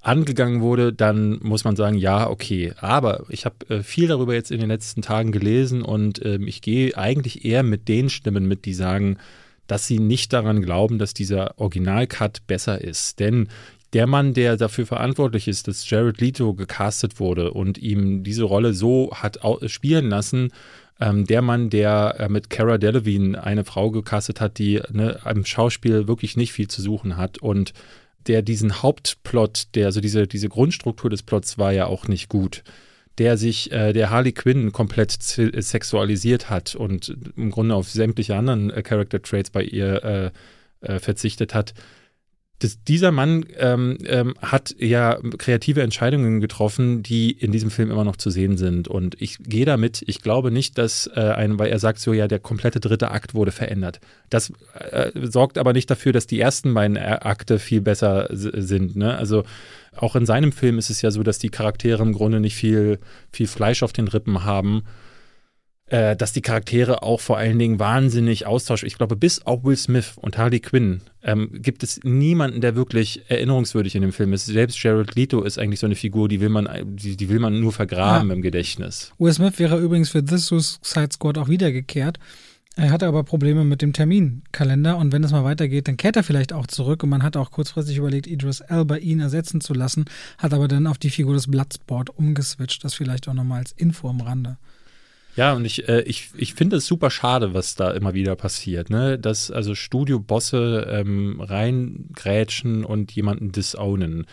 angegangen wurde, dann muss man sagen, ja, okay. Aber ich habe äh, viel darüber jetzt in den letzten Tagen gelesen und ähm, ich gehe eigentlich eher mit den Stimmen mit, die sagen, dass sie nicht daran glauben, dass dieser Original-Cut besser ist. Denn der Mann, der dafür verantwortlich ist, dass Jared Leto gecastet wurde und ihm diese Rolle so hat spielen lassen, Ähm, der Mann, der äh, mit Cara Delevingne eine Frau gecastet hat, die ne, am Schauspiel wirklich nicht viel zu suchen hat und der diesen Hauptplot, der, also diese, diese Grundstruktur des Plots war ja auch nicht gut der sich, äh, der Harley Quinn komplett sexualisiert hat und im Grunde auf sämtliche anderen äh, Character Traits bei ihr äh, äh verzichtet hat, das, dieser Mann ähm, ähm, hat ja kreative Entscheidungen getroffen, die in diesem Film immer noch zu sehen sind. Und ich gehe damit, ich glaube nicht, dass äh, ein, weil er sagt so, ja, der komplette dritte Akt wurde verändert. Das äh, sorgt aber nicht dafür, dass die ersten beiden Akte viel besser sind. Ne? Also auch in seinem Film ist es ja so, dass die Charaktere im Grunde nicht viel, viel Fleisch auf den Rippen haben äh, dass die Charaktere auch vor allen Dingen wahnsinnig austauschen. Ich glaube, bis auf Will Smith und Harley Quinn ähm, gibt es niemanden, der wirklich erinnerungswürdig in dem Film ist. Selbst Jared Leto ist eigentlich so eine Figur, die will man, die, die will man nur vergraben ja. im Gedächtnis. Will Smith wäre übrigens für This Suicide Squad auch wiedergekehrt. Er hatte aber Probleme mit dem Terminkalender und wenn es mal weitergeht, dann kehrt er vielleicht auch zurück und man hat auch kurzfristig überlegt, Idris Elba ihn ersetzen zu lassen, hat aber dann auf die Figur des Bloodsport umgeswitcht. Das vielleicht auch nochmal als Info am Rande. Ja, und ich, äh, ich, ich finde es super schade, was da immer wieder passiert, ne? Dass also Studiobosse ähm, reingrätschen und jemanden disownen.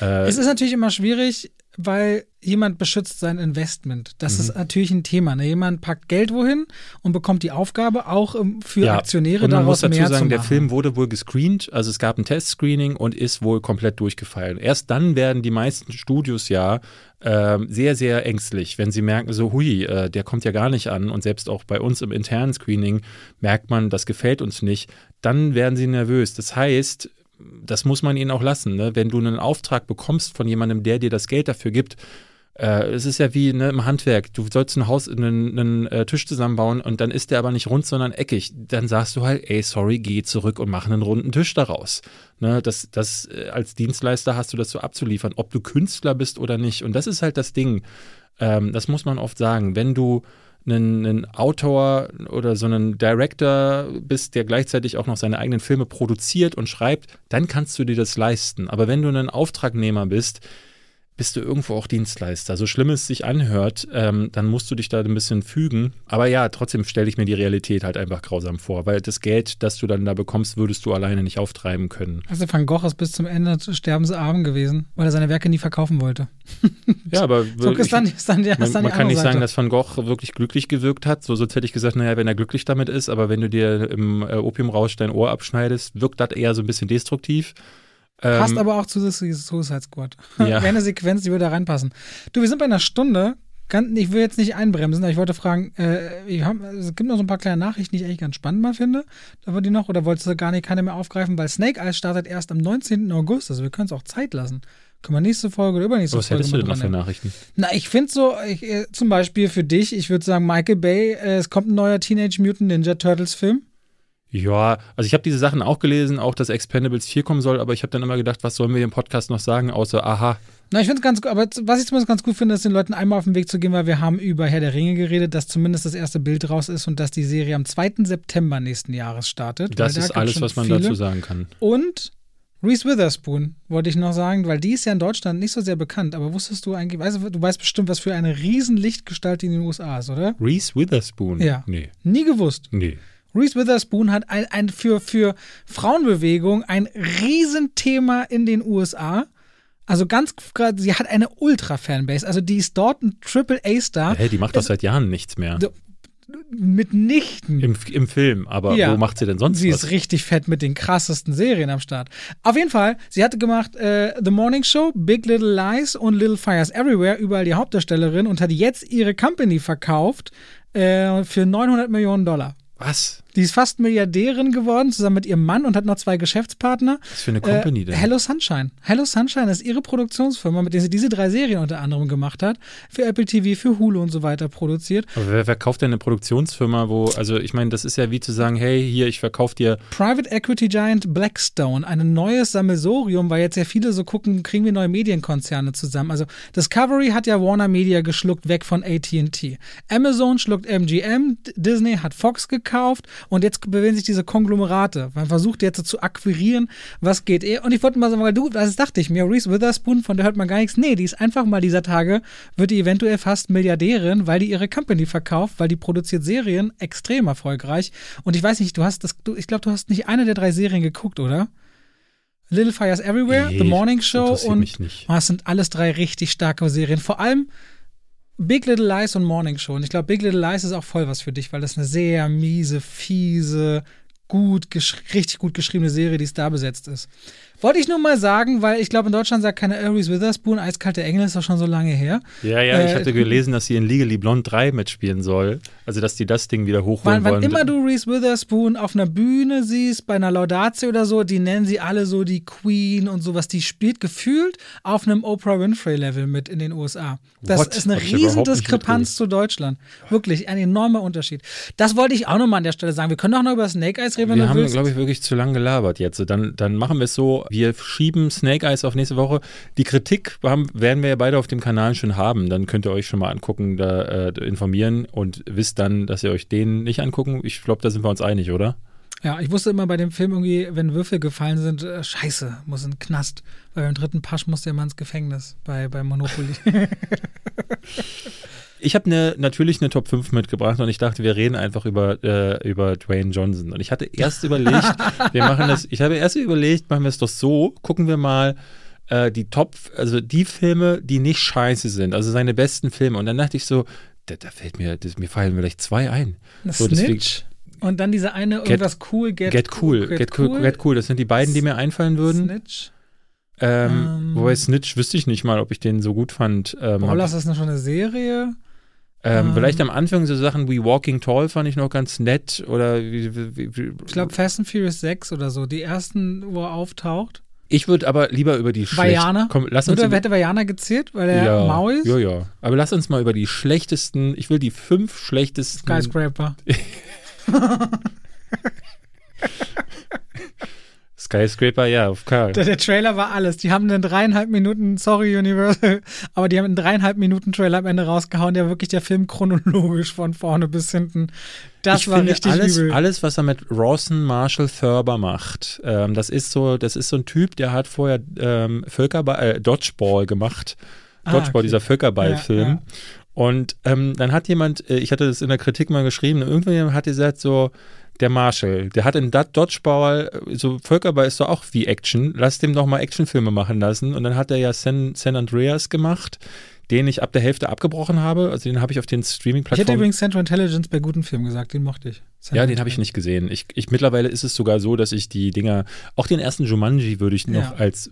Äh, es ist natürlich immer schwierig, weil jemand beschützt sein Investment. Das mhm. ist natürlich ein Thema. Ne? Jemand packt Geld wohin und bekommt die Aufgabe, auch ähm, für ja, Aktionäre und man daraus muss dazu sagen, der Film wurde wohl gescreent, also es gab ein Testscreening und ist wohl komplett durchgefallen. Erst dann werden die meisten Studios ja äh, sehr, sehr ängstlich, wenn sie merken, so, hui, äh, der kommt ja gar nicht an und selbst auch bei uns im internen Screening merkt man, das gefällt uns nicht, dann werden sie nervös. Das heißt, das muss man ihnen auch lassen. Ne? Wenn du einen Auftrag bekommst von jemandem, der dir das Geld dafür gibt, äh, es ist ja wie ne, im Handwerk. Du sollst ein Haus, einen, einen äh, Tisch zusammenbauen und dann ist der aber nicht rund, sondern eckig. Dann sagst du halt, ey, sorry, geh zurück und mach einen runden Tisch daraus. Ne, das, das, äh, als Dienstleister hast du das so abzuliefern, ob du Künstler bist oder nicht. Und das ist halt das Ding. Ähm, das muss man oft sagen. Wenn du einen, einen Autor oder so einen Director bist, der gleichzeitig auch noch seine eigenen Filme produziert und schreibt, dann kannst du dir das leisten. Aber wenn du ein Auftragnehmer bist, bist du irgendwo auch Dienstleister. So schlimm es sich anhört, ähm, dann musst du dich da ein bisschen fügen. Aber ja, trotzdem stelle ich mir die Realität halt einfach grausam vor, weil das Geld, das du dann da bekommst, würdest du alleine nicht auftreiben können. Also Van Gogh ist bis zum Ende sterbensarm gewesen, weil er seine Werke nie verkaufen wollte. [LAUGHS] ja, aber [LAUGHS] so ist dann, ist dann, ist man, dann man kann nicht Seite. sagen, dass Van Gogh wirklich glücklich gewirkt hat. So, sonst hätte ich gesagt, naja, wenn er glücklich damit ist, aber wenn du dir im äh, Opiumrausch dein Ohr abschneidest, wirkt das eher so ein bisschen destruktiv. Passt ähm, aber auch zu Suicide Squad. Ja. Wäre [LAUGHS] eine Sequenz, die würde da reinpassen. Du, wir sind bei einer Stunde. Ich will jetzt nicht einbremsen, aber ich wollte fragen, äh, haben, es gibt noch so ein paar kleine Nachrichten, die ich eigentlich ganz spannend mal finde. Da war die noch, oder wolltest du gar nicht keine mehr aufgreifen, weil Snake Eyes startet erst am 19. August, also wir können es auch Zeit lassen. Können wir nächste Folge oder übernächste Was Folge Was hättest du denn noch für Nachrichten? Na, ich finde so, ich, äh, zum Beispiel für dich, ich würde sagen, Michael Bay, äh, es kommt ein neuer Teenage Mutant Ninja Turtles Film. Ja, also ich habe diese Sachen auch gelesen, auch dass Expendables 4 kommen soll, aber ich habe dann immer gedacht, was sollen wir im Podcast noch sagen, außer aha. Na, ich finde es ganz gut, aber was ich zumindest ganz gut finde, ist den Leuten einmal auf den Weg zu gehen, weil wir haben über Herr der Ringe geredet, dass zumindest das erste Bild raus ist und dass die Serie am 2. September nächsten Jahres startet. Das ist da alles, was man viele. dazu sagen kann. Und Reese Witherspoon wollte ich noch sagen, weil die ist ja in Deutschland nicht so sehr bekannt, aber wusstest du eigentlich, weißt du, du weißt bestimmt, was für eine riesen Lichtgestalt in den USA ist, oder? Reese Witherspoon? Ja. Nee. Nie gewusst? Nee. Reese Witherspoon hat ein, ein für, für Frauenbewegung ein Riesenthema in den USA. Also ganz, sie hat eine Ultra-Fanbase. Also die ist dort ein Triple-A-Star. Hey, die macht doch seit Jahren nichts mehr. Mitnichten. Im, Im Film, aber ja. wo macht sie denn sonst sie was? Sie ist richtig fett mit den krassesten Serien am Start. Auf jeden Fall, sie hatte gemacht äh, The Morning Show, Big Little Lies und Little Fires Everywhere, überall die Hauptdarstellerin und hat jetzt ihre Company verkauft äh, für 900 Millionen Dollar. Was? Die ist fast Milliardärin geworden, zusammen mit ihrem Mann und hat noch zwei Geschäftspartner. Was für eine Company äh, denn? Hello Sunshine. Hello Sunshine ist ihre Produktionsfirma, mit der sie diese drei Serien unter anderem gemacht hat. Für Apple TV, für Hulu und so weiter produziert. Aber wer verkauft denn eine Produktionsfirma, wo, also ich meine, das ist ja wie zu sagen, hey, hier, ich verkaufe dir. Private Equity Giant Blackstone, ein neues Sammelsorium, weil jetzt ja viele so gucken, kriegen wir neue Medienkonzerne zusammen. Also Discovery hat ja Warner Media geschluckt, weg von ATT. Amazon schluckt MGM, Disney hat Fox gekauft Und jetzt bewegen sich diese Konglomerate. Man versucht jetzt zu akquirieren, was geht eh. Und ich wollte mal sagen, weil du, das dachte ich mir, Reese Witherspoon, von der hört man gar nichts. Nee, die ist einfach mal dieser Tage, wird die eventuell fast Milliardärin, weil die ihre Company verkauft, weil die produziert Serien extrem erfolgreich. Und ich weiß nicht, du hast das, du, ich glaube, du hast nicht eine der drei Serien geguckt, oder? Little Fires Everywhere, Nee, The Morning Show und mich nicht. Oh, das sind alles drei richtig starke Serien. Vor allem Big Little Lies und Morning Show. Und ich glaube, Big Little Lies ist auch voll was für dich, weil das eine sehr miese, fiese, gut, richtig gut geschriebene Serie, die da besetzt ist. Wollte ich nur mal sagen, weil ich glaube, in Deutschland sagt keiner Reese Witherspoon, Eiskalte Engel ist doch schon so lange her. Ja, ja, ich Äh, hatte gelesen, dass sie in Legally Blonde 3 mitspielen soll. Also, dass die das Ding wieder hochholen Wann, wann wollen. immer du Reese Witherspoon auf einer Bühne siehst, bei einer Laudatio oder so, die nennen sie alle so die Queen und sowas. Die spielt gefühlt auf einem Oprah Winfrey-Level mit in den USA. Das What? ist eine Riesendiskrepanz zu Deutschland. Wirklich, ein enormer Unterschied. Das wollte ich auch nochmal an der Stelle sagen. Wir können auch noch über Snake Eyes reden, wenn wir du haben, glaube ich, wirklich zu lange gelabert jetzt. Dann, dann machen wir es so, wir schieben Snake Eyes auf nächste Woche. Die Kritik haben, werden wir ja beide auf dem Kanal schon haben. Dann könnt ihr euch schon mal angucken, da äh, informieren und wisst dann, dass ihr euch den nicht angucken. Ich glaube, da sind wir uns einig, oder? Ja, ich wusste immer bei dem Film irgendwie, wenn Würfel gefallen sind, äh, scheiße, muss in den Knast. Weil beim dritten Pasch musste er immer ins Gefängnis bei, bei Monopoly. [LAUGHS] Ich habe ne, natürlich eine Top 5 mitgebracht und ich dachte, wir reden einfach über, äh, über Dwayne Johnson. Und ich hatte erst überlegt, [LAUGHS] wir machen das, ich habe erst überlegt, machen wir es doch so, gucken wir mal äh, die Top, also die Filme, die nicht scheiße sind, also seine besten Filme. Und dann dachte ich so, da, da fällt mir, das, mir fallen vielleicht zwei ein. So, deswegen- Snitch. Und dann diese eine, irgendwas cool, Get, Get cool, get cool, get cool. Das sind die beiden, die mir einfallen würden. Snitch. Ähm, Ähm. wobei Snitch wüsste ich nicht mal, ob ich den so gut fand. Ähm, Ballers ist noch schon eine Serie. Ähm, Ähm. vielleicht am Anfang so Sachen wie Walking Tall fand ich noch ganz nett oder wie, wie, wie, Ich glaube Fast and Furious 6 oder so. Die ersten, wo er auftaucht. Ich würde aber lieber über die schlechten. Komm, lass uns Oder über, hätte Vajana gezählt, weil er ja, Mau ist? ja, ja. Aber lass uns mal über die schlechtesten. Ich will die fünf schlechtesten. Skyscraper. [LAUGHS] [LAUGHS] Skyscraper, ja, auf Karl. Der, der Trailer war alles. Die haben einen dreieinhalb Minuten, sorry Universal, [LAUGHS] aber die haben einen dreieinhalb Minuten Trailer am Ende rausgehauen, der wirklich der Film chronologisch von vorne bis hinten. Das ich war finde richtig alles, übel. alles, was er mit Rawson Marshall Thurber macht, ähm, das ist so, das ist so ein Typ, der hat vorher ähm, Völkerball, äh, Dodgeball gemacht. Ah, Dodgeball, okay. dieser Völkerballfilm. Ja, ja. Und ähm, dann hat jemand, äh, ich hatte das in der Kritik mal geschrieben, irgendjemand hat gesagt so, der Marshall, der hat in Dat Dodgeball, äh, so Völkerball ist doch auch wie Action, lass dem doch mal Actionfilme machen lassen. Und dann hat er ja San, San Andreas gemacht, den ich ab der Hälfte abgebrochen habe. Also den habe ich auf den ich hätte Streaming-Plattformen. übrigens Central Intelligence bei guten Filmen gesagt, den mochte ich. Ja, Central den habe ich nicht gesehen. Ich, ich, mittlerweile ist es sogar so, dass ich die Dinger, auch den ersten Jumanji würde ich noch Ja. als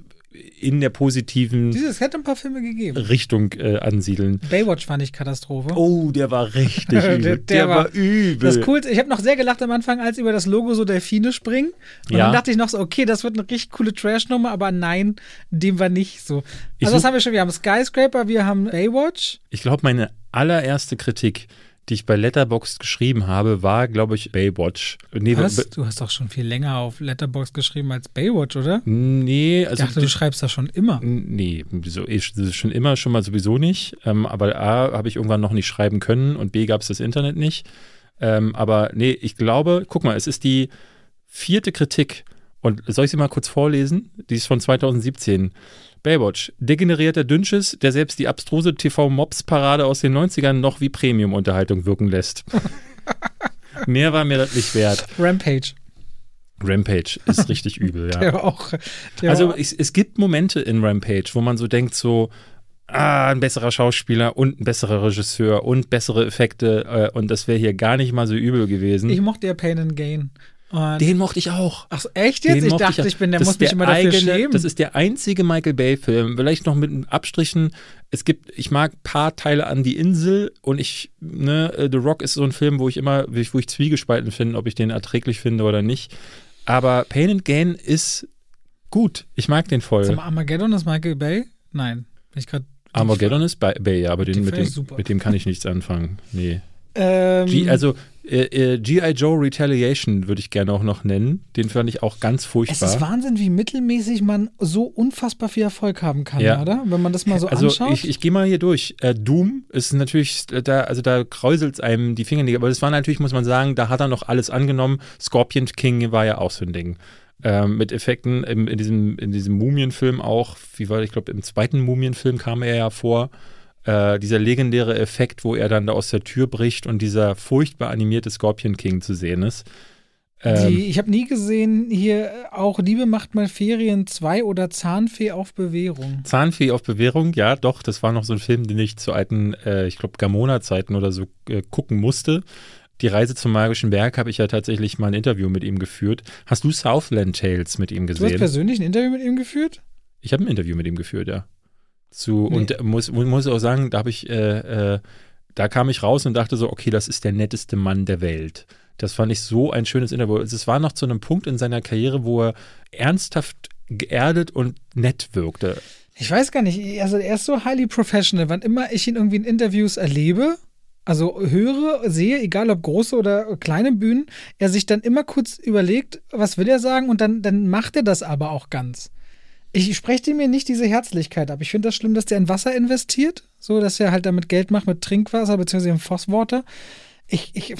in der positiven Dieses hätte ein paar Filme gegeben. Richtung äh, ansiedeln. Baywatch fand ich Katastrophe. Oh, der war richtig [LAUGHS] Der- übel. der Der, war- war übel. Das Coolste, ich habe noch sehr gelacht am Anfang, als über das Logo so Delfine springen. Und Ja. dann dachte ich noch so, okay, das wird eine richtig coole Trash-Nummer, aber nein, dem war nicht so. Also, was haben wir schon? Wir haben Skyscraper, wir haben Baywatch. Ich glaube, meine allererste Kritik, die ich bei Letterboxd geschrieben habe, war, glaube ich, Baywatch. Nee, Was? be- Du hast doch schon viel länger auf Letterbox geschrieben als Baywatch, oder? nee Ich also dachte, du schreibst das schon immer. Nee, so ist schon immer schon mal sowieso nicht. Ähm, aber A, habe ich irgendwann noch nicht schreiben können und B, gab es das Internet nicht. Ähm, aber nee, ich glaube, guck mal, es ist die vierte Kritik. Und soll ich sie mal kurz vorlesen? Die ist von 2017. Baywatch. Degenerierter Dünnschiss, der selbst die abstruse TV-Mobs-Parade aus den 90ern noch wie Premium-Unterhaltung wirken lässt. [LAUGHS] Mehr war mir das nicht wert. Rampage. Rampage ist [LAUGHS] richtig übel, ja. Der auch. Der Also es, es gibt Momente in Rampage, wo man so denkt, so, ah, ein besserer Schauspieler und ein besserer Regisseur und bessere Effekte äh, und das wäre hier gar nicht mal so übel gewesen. ich mochte ja Pain and Gain. Und den mochte ich auch. ach so, echt jetzt? Den Ich dachte, auch. ich bin, der Das muss mich immer dafür eigene, schämen. Das ist der einzige Michael Bay-Film, vielleicht noch mit Abstrichen. Es gibt, ich mag ein paar Teile an die Insel und ich, ne, äh, The Rock ist so ein Film, wo ich immer, wo ich, ich zwiegespalten finde, ob ich den erträglich finde oder nicht. Aber Pain and Gain ist gut. Ich mag den voll. Sag mal, Armageddon ist Michael Bay? Nein. Bin ich grad, Armageddon ist Bay, ja, aber Die den, mit, dem, ich mit dem kann ich nichts anfangen. Nee. ähm, G, also Äh, äh, G.I. Joe Retaliation würde ich gerne auch noch nennen. Den fand ich auch ganz furchtbar. Es ist Wahnsinn, wie mittelmäßig man so unfassbar viel Erfolg haben kann, ja. oder? Wenn man das mal so also anschaut. Ich, ich gehe mal hier durch. Äh, Doom ist natürlich, da, also da kräuselt es einem die Finger nicht. Aber das war natürlich, muss man sagen, da hat er noch alles angenommen. Scorpion King war ja auch so ein Ding. Ähm, mit Effekten im, in, diesem, in diesem Mumienfilm auch, wie war ich glaube, im zweiten Mumienfilm kam er ja vor. Äh, dieser legendäre Effekt, wo er dann da aus der Tür bricht und dieser furchtbar animierte Scorpion King zu sehen ist. Ähm, Die, ich habe nie gesehen, hier auch Liebe macht mal Ferien 2 oder Zahnfee auf Bewährung. Zahnfee auf Bewährung, ja, doch. Das war noch so ein Film, den ich zu alten, äh, ich glaube, Gamona-Zeiten oder so äh, gucken musste. Die Reise zum Magischen Berg habe ich ja tatsächlich mal ein Interview mit ihm geführt. Hast du Southland Tales mit ihm gesehen? Du hast persönlich ein Interview mit ihm geführt? Ich habe ein Interview mit ihm geführt, ja. Zu, nee. Und muss, muss auch sagen, da habe ich, äh, äh, da kam ich raus und dachte so, okay, das ist der netteste Mann der Welt. Das fand ich so ein schönes Interview. Es war noch zu einem Punkt in seiner Karriere, wo er ernsthaft geerdet und nett wirkte. Ich weiß gar nicht, also er ist so highly professional. Wann immer ich ihn irgendwie in Interviews erlebe, also höre, sehe, egal ob große oder kleine Bühnen, er sich dann immer kurz überlegt, was will er sagen und dann, dann macht er das aber auch ganz. Ich spreche mir nicht diese Herzlichkeit ab. Ich finde das schlimm, dass der in Wasser investiert, so dass er halt damit Geld macht mit Trinkwasser bzw. im Phoswater. Ich, ich,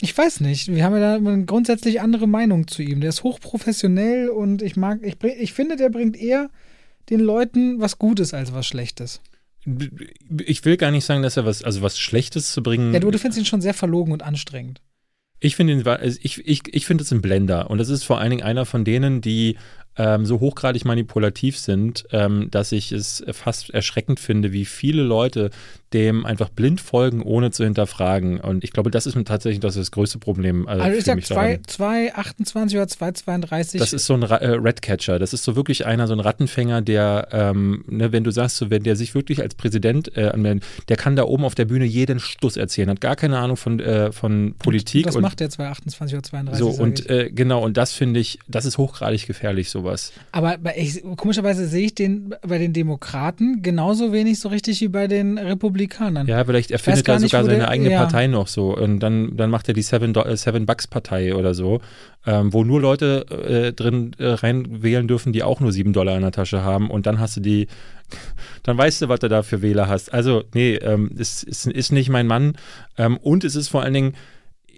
ich weiß nicht. Wir haben ja da eine grundsätzlich andere Meinung zu ihm. Der ist hochprofessionell und ich mag, ich, ich finde, der bringt eher den Leuten was Gutes als was Schlechtes ich will gar nicht sagen, dass er was, also was Schlechtes zu bringen. Ja, du, du findest ihn schon sehr verlogen und anstrengend. Ich finde ihn, also ich, ich, ich finde es ein Blender. Und das ist vor allen Dingen einer von denen, die ähm, so hochgradig manipulativ sind, ähm, dass ich es fast erschreckend finde, wie viele Leute dem einfach blind folgen, ohne zu hinterfragen. Und ich glaube, das ist tatsächlich das, das größte Problem. Also, also ich sag 2,28 oder 2,32. Das ist so ein äh, Redcatcher. Das ist so wirklich einer, so ein Rattenfänger, der, ähm, ne, wenn du sagst, so, wenn der sich wirklich als Präsident äh, anmeldet, der kann da oben auf der Bühne jeden Stuss erzählen, hat gar keine Ahnung von, äh, von Politik. Und was und, macht der 2,28 oder 32? So, und äh, genau, und das finde ich, das ist hochgradig gefährlich, sowas. Aber ich, komischerweise sehe ich den bei den Demokraten genauso wenig so richtig wie bei den Republikanern. Republikanern. Ja, vielleicht erfindet er sogar seine der, eigene ja. Partei noch so. Und dann, dann macht er die Seven, äh, Seven Bucks Partei oder so, ähm, wo nur Leute äh, drin äh, rein wählen dürfen, die auch nur sieben Dollar in der Tasche haben. Und dann hast du die, [LAUGHS] dann weißt du, was du da für Wähler hast. Also, nee, ähm, es ist, ist nicht mein Mann. Ähm, und es ist vor allen Dingen,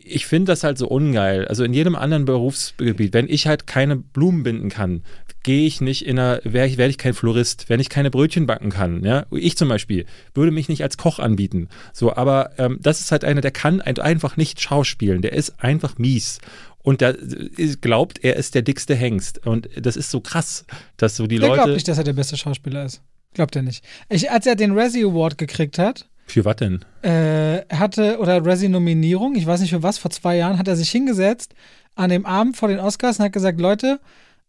ich finde das halt so ungeil. Also in jedem anderen Berufsgebiet, wenn ich halt keine Blumen binden kann, gehe ich nicht in einer, werde ich, werd ich kein Florist, wenn ich keine Brötchen backen kann. Ja? Ich zum Beispiel würde mich nicht als Koch anbieten. So, aber ähm, das ist halt einer, der kann einfach nicht schauspielen. Der ist einfach mies. Und der glaubt, er ist der dickste Hengst. Und das ist so krass, dass so die der Leute. Der glaubt nicht, dass er der beste Schauspieler ist. Glaubt er nicht. Ich, als er den Razzie Award gekriegt hat, für was denn? Äh, hatte, oder Razzie-Nominierung, ich weiß nicht für was, vor zwei Jahren hat er sich hingesetzt an dem Abend vor den Oscars und hat gesagt, Leute, äh,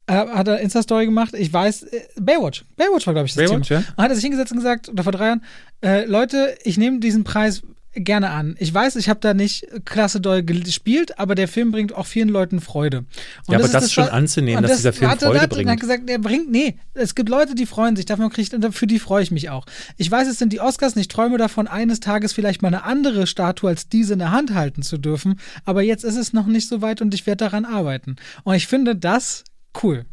hat er Insta-Story gemacht, ich weiß, äh, Baywatch, Baywatch war, glaube ich, das Baywatch, Thema. Ja? Und hat er sich hingesetzt und gesagt, oder vor drei Jahren, äh, Leute, ich nehme diesen Preis gerne an. Ich weiß, ich habe da nicht klasse doll gespielt, aber der Film bringt auch vielen Leuten Freude. Und ja, aber das, das schon anzunehmen, dass das, dieser Film warte, Freude bringt. Er hat gesagt, er bringt, nee, es gibt Leute, die freuen sich, davon kriegt, für die freue ich mich auch. Ich weiß, es sind die Oscars und ich träume davon, eines Tages vielleicht mal eine andere Statue als diese in der Hand halten zu dürfen, aber jetzt ist es noch nicht so weit und ich werde daran arbeiten. Und ich finde das cool.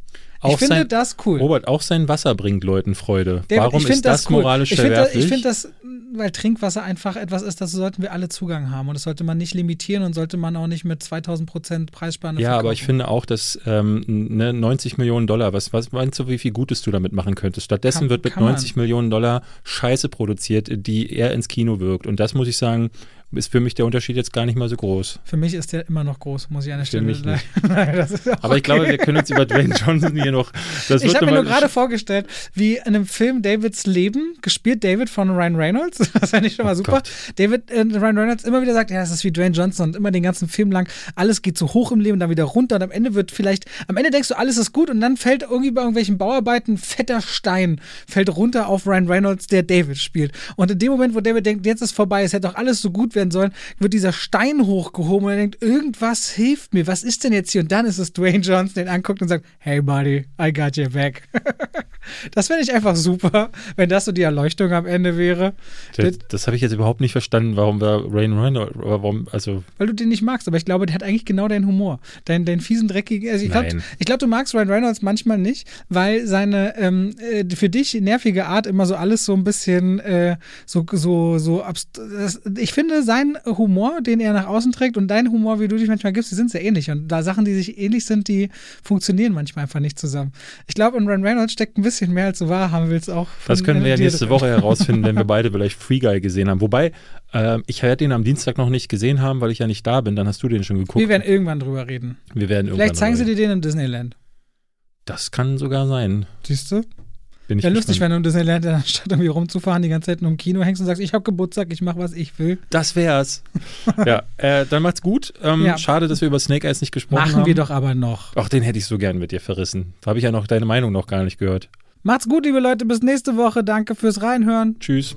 Auch ich finde sein, das cool. Robert, auch sein Wasser bringt Leuten Freude. Der, Warum ist das, das cool. moralisch ich verwerflich? ich finde das, weil Trinkwasser einfach etwas ist, dazu sollten wir alle Zugang haben. Und das sollte man nicht limitieren und sollte man auch nicht mit 2000 Prozent Preisspanne Ja, verkaufen. aber ich finde auch, dass ähm, ne, 90 Millionen Dollar, was, was meinst du, wie viel Gutes du damit machen könntest? Stattdessen kann, wird mit 90 man. Millionen Dollar Scheiße produziert, die eher ins Kino wirkt. Und das muss ich sagen, ist für mich der Unterschied jetzt gar nicht mal so groß. Für mich ist der immer noch groß, muss ich an der Stelle sagen. [LAUGHS] Aber okay. ich glaube, wir können uns über Dwayne Johnson hier noch. ich habe mir nur gerade vorgestellt, wie in einem Film Davids Leben, gespielt David von Ryan Reynolds, [LAUGHS] das fand ich schon mal oh super. Gott. David, äh, Ryan Reynolds immer wieder sagt, ja, das ist wie Dwayne Johnson und immer den ganzen Film lang, alles geht so hoch im Leben, dann wieder runter und am Ende wird vielleicht, am Ende denkst du, alles ist gut und dann fällt irgendwie bei irgendwelchen Bauarbeiten ein fetter Stein, fällt runter auf Ryan Reynolds, der David spielt. Und in dem Moment, wo David denkt, jetzt ist vorbei, es hätte doch alles so gut werden sollen, wird dieser Stein hochgehoben und er denkt, irgendwas hilft mir. Was ist denn jetzt hier? Und dann ist es Dwayne Johnson, den anguckt und sagt, hey buddy, I got your back. [LAUGHS] das fände ich einfach super, wenn das so die Erleuchtung am Ende wäre. Das, das habe ich jetzt überhaupt nicht verstanden, warum wir Rain Reynolds, warum, also. Weil du den nicht magst, aber ich glaube, der hat eigentlich genau deinen Humor. Deinen, deinen fiesen, dreckigen, also ich glaube, glaub, du magst Ryan Reynolds manchmal nicht, weil seine ähm, äh, für dich nervige Art immer so alles so ein bisschen äh, so, so, so, ich finde, sein Humor, den er nach außen trägt und dein Humor, wie du dich manchmal gibst, die sind sehr ähnlich. Und da Sachen, die sich ähnlich sind, die funktionieren manchmal einfach nicht zusammen. Ich glaube, in Ryan Reynolds steckt ein bisschen mehr, als du wahrhaben willst, auch. Das können wir ja nächste. Woche [LAUGHS] herausfinden, wenn wir beide vielleicht Free Guy gesehen haben. Wobei, äh, ich werde ihn am Dienstag noch nicht gesehen haben, weil ich ja nicht da bin. Dann hast du den schon geguckt. Wir werden irgendwann drüber reden. Wir werden irgendwann Vielleicht zeigen sie dir den im Disneyland. Das kann sogar sein. Siehst du? Bin ich ja, lustig, wenn du in Disneyland anstatt irgendwie rumzufahren, die ganze Zeit nur im Kino hängst und sagst, ich habe Geburtstag, ich mache, was ich will. Das wär's. [LAUGHS] ja, äh, dann macht's gut. Ähm, ja. Schade, dass wir über Snake Eyes nicht gesprochen Machen haben. Machen wir doch aber noch. Ach, den hätte ich so gern mit dir verrissen. Habe ich ja noch deine Meinung noch gar nicht gehört. Macht's gut, liebe Leute. Bis nächste Woche. Danke fürs Reinhören. Tschüss.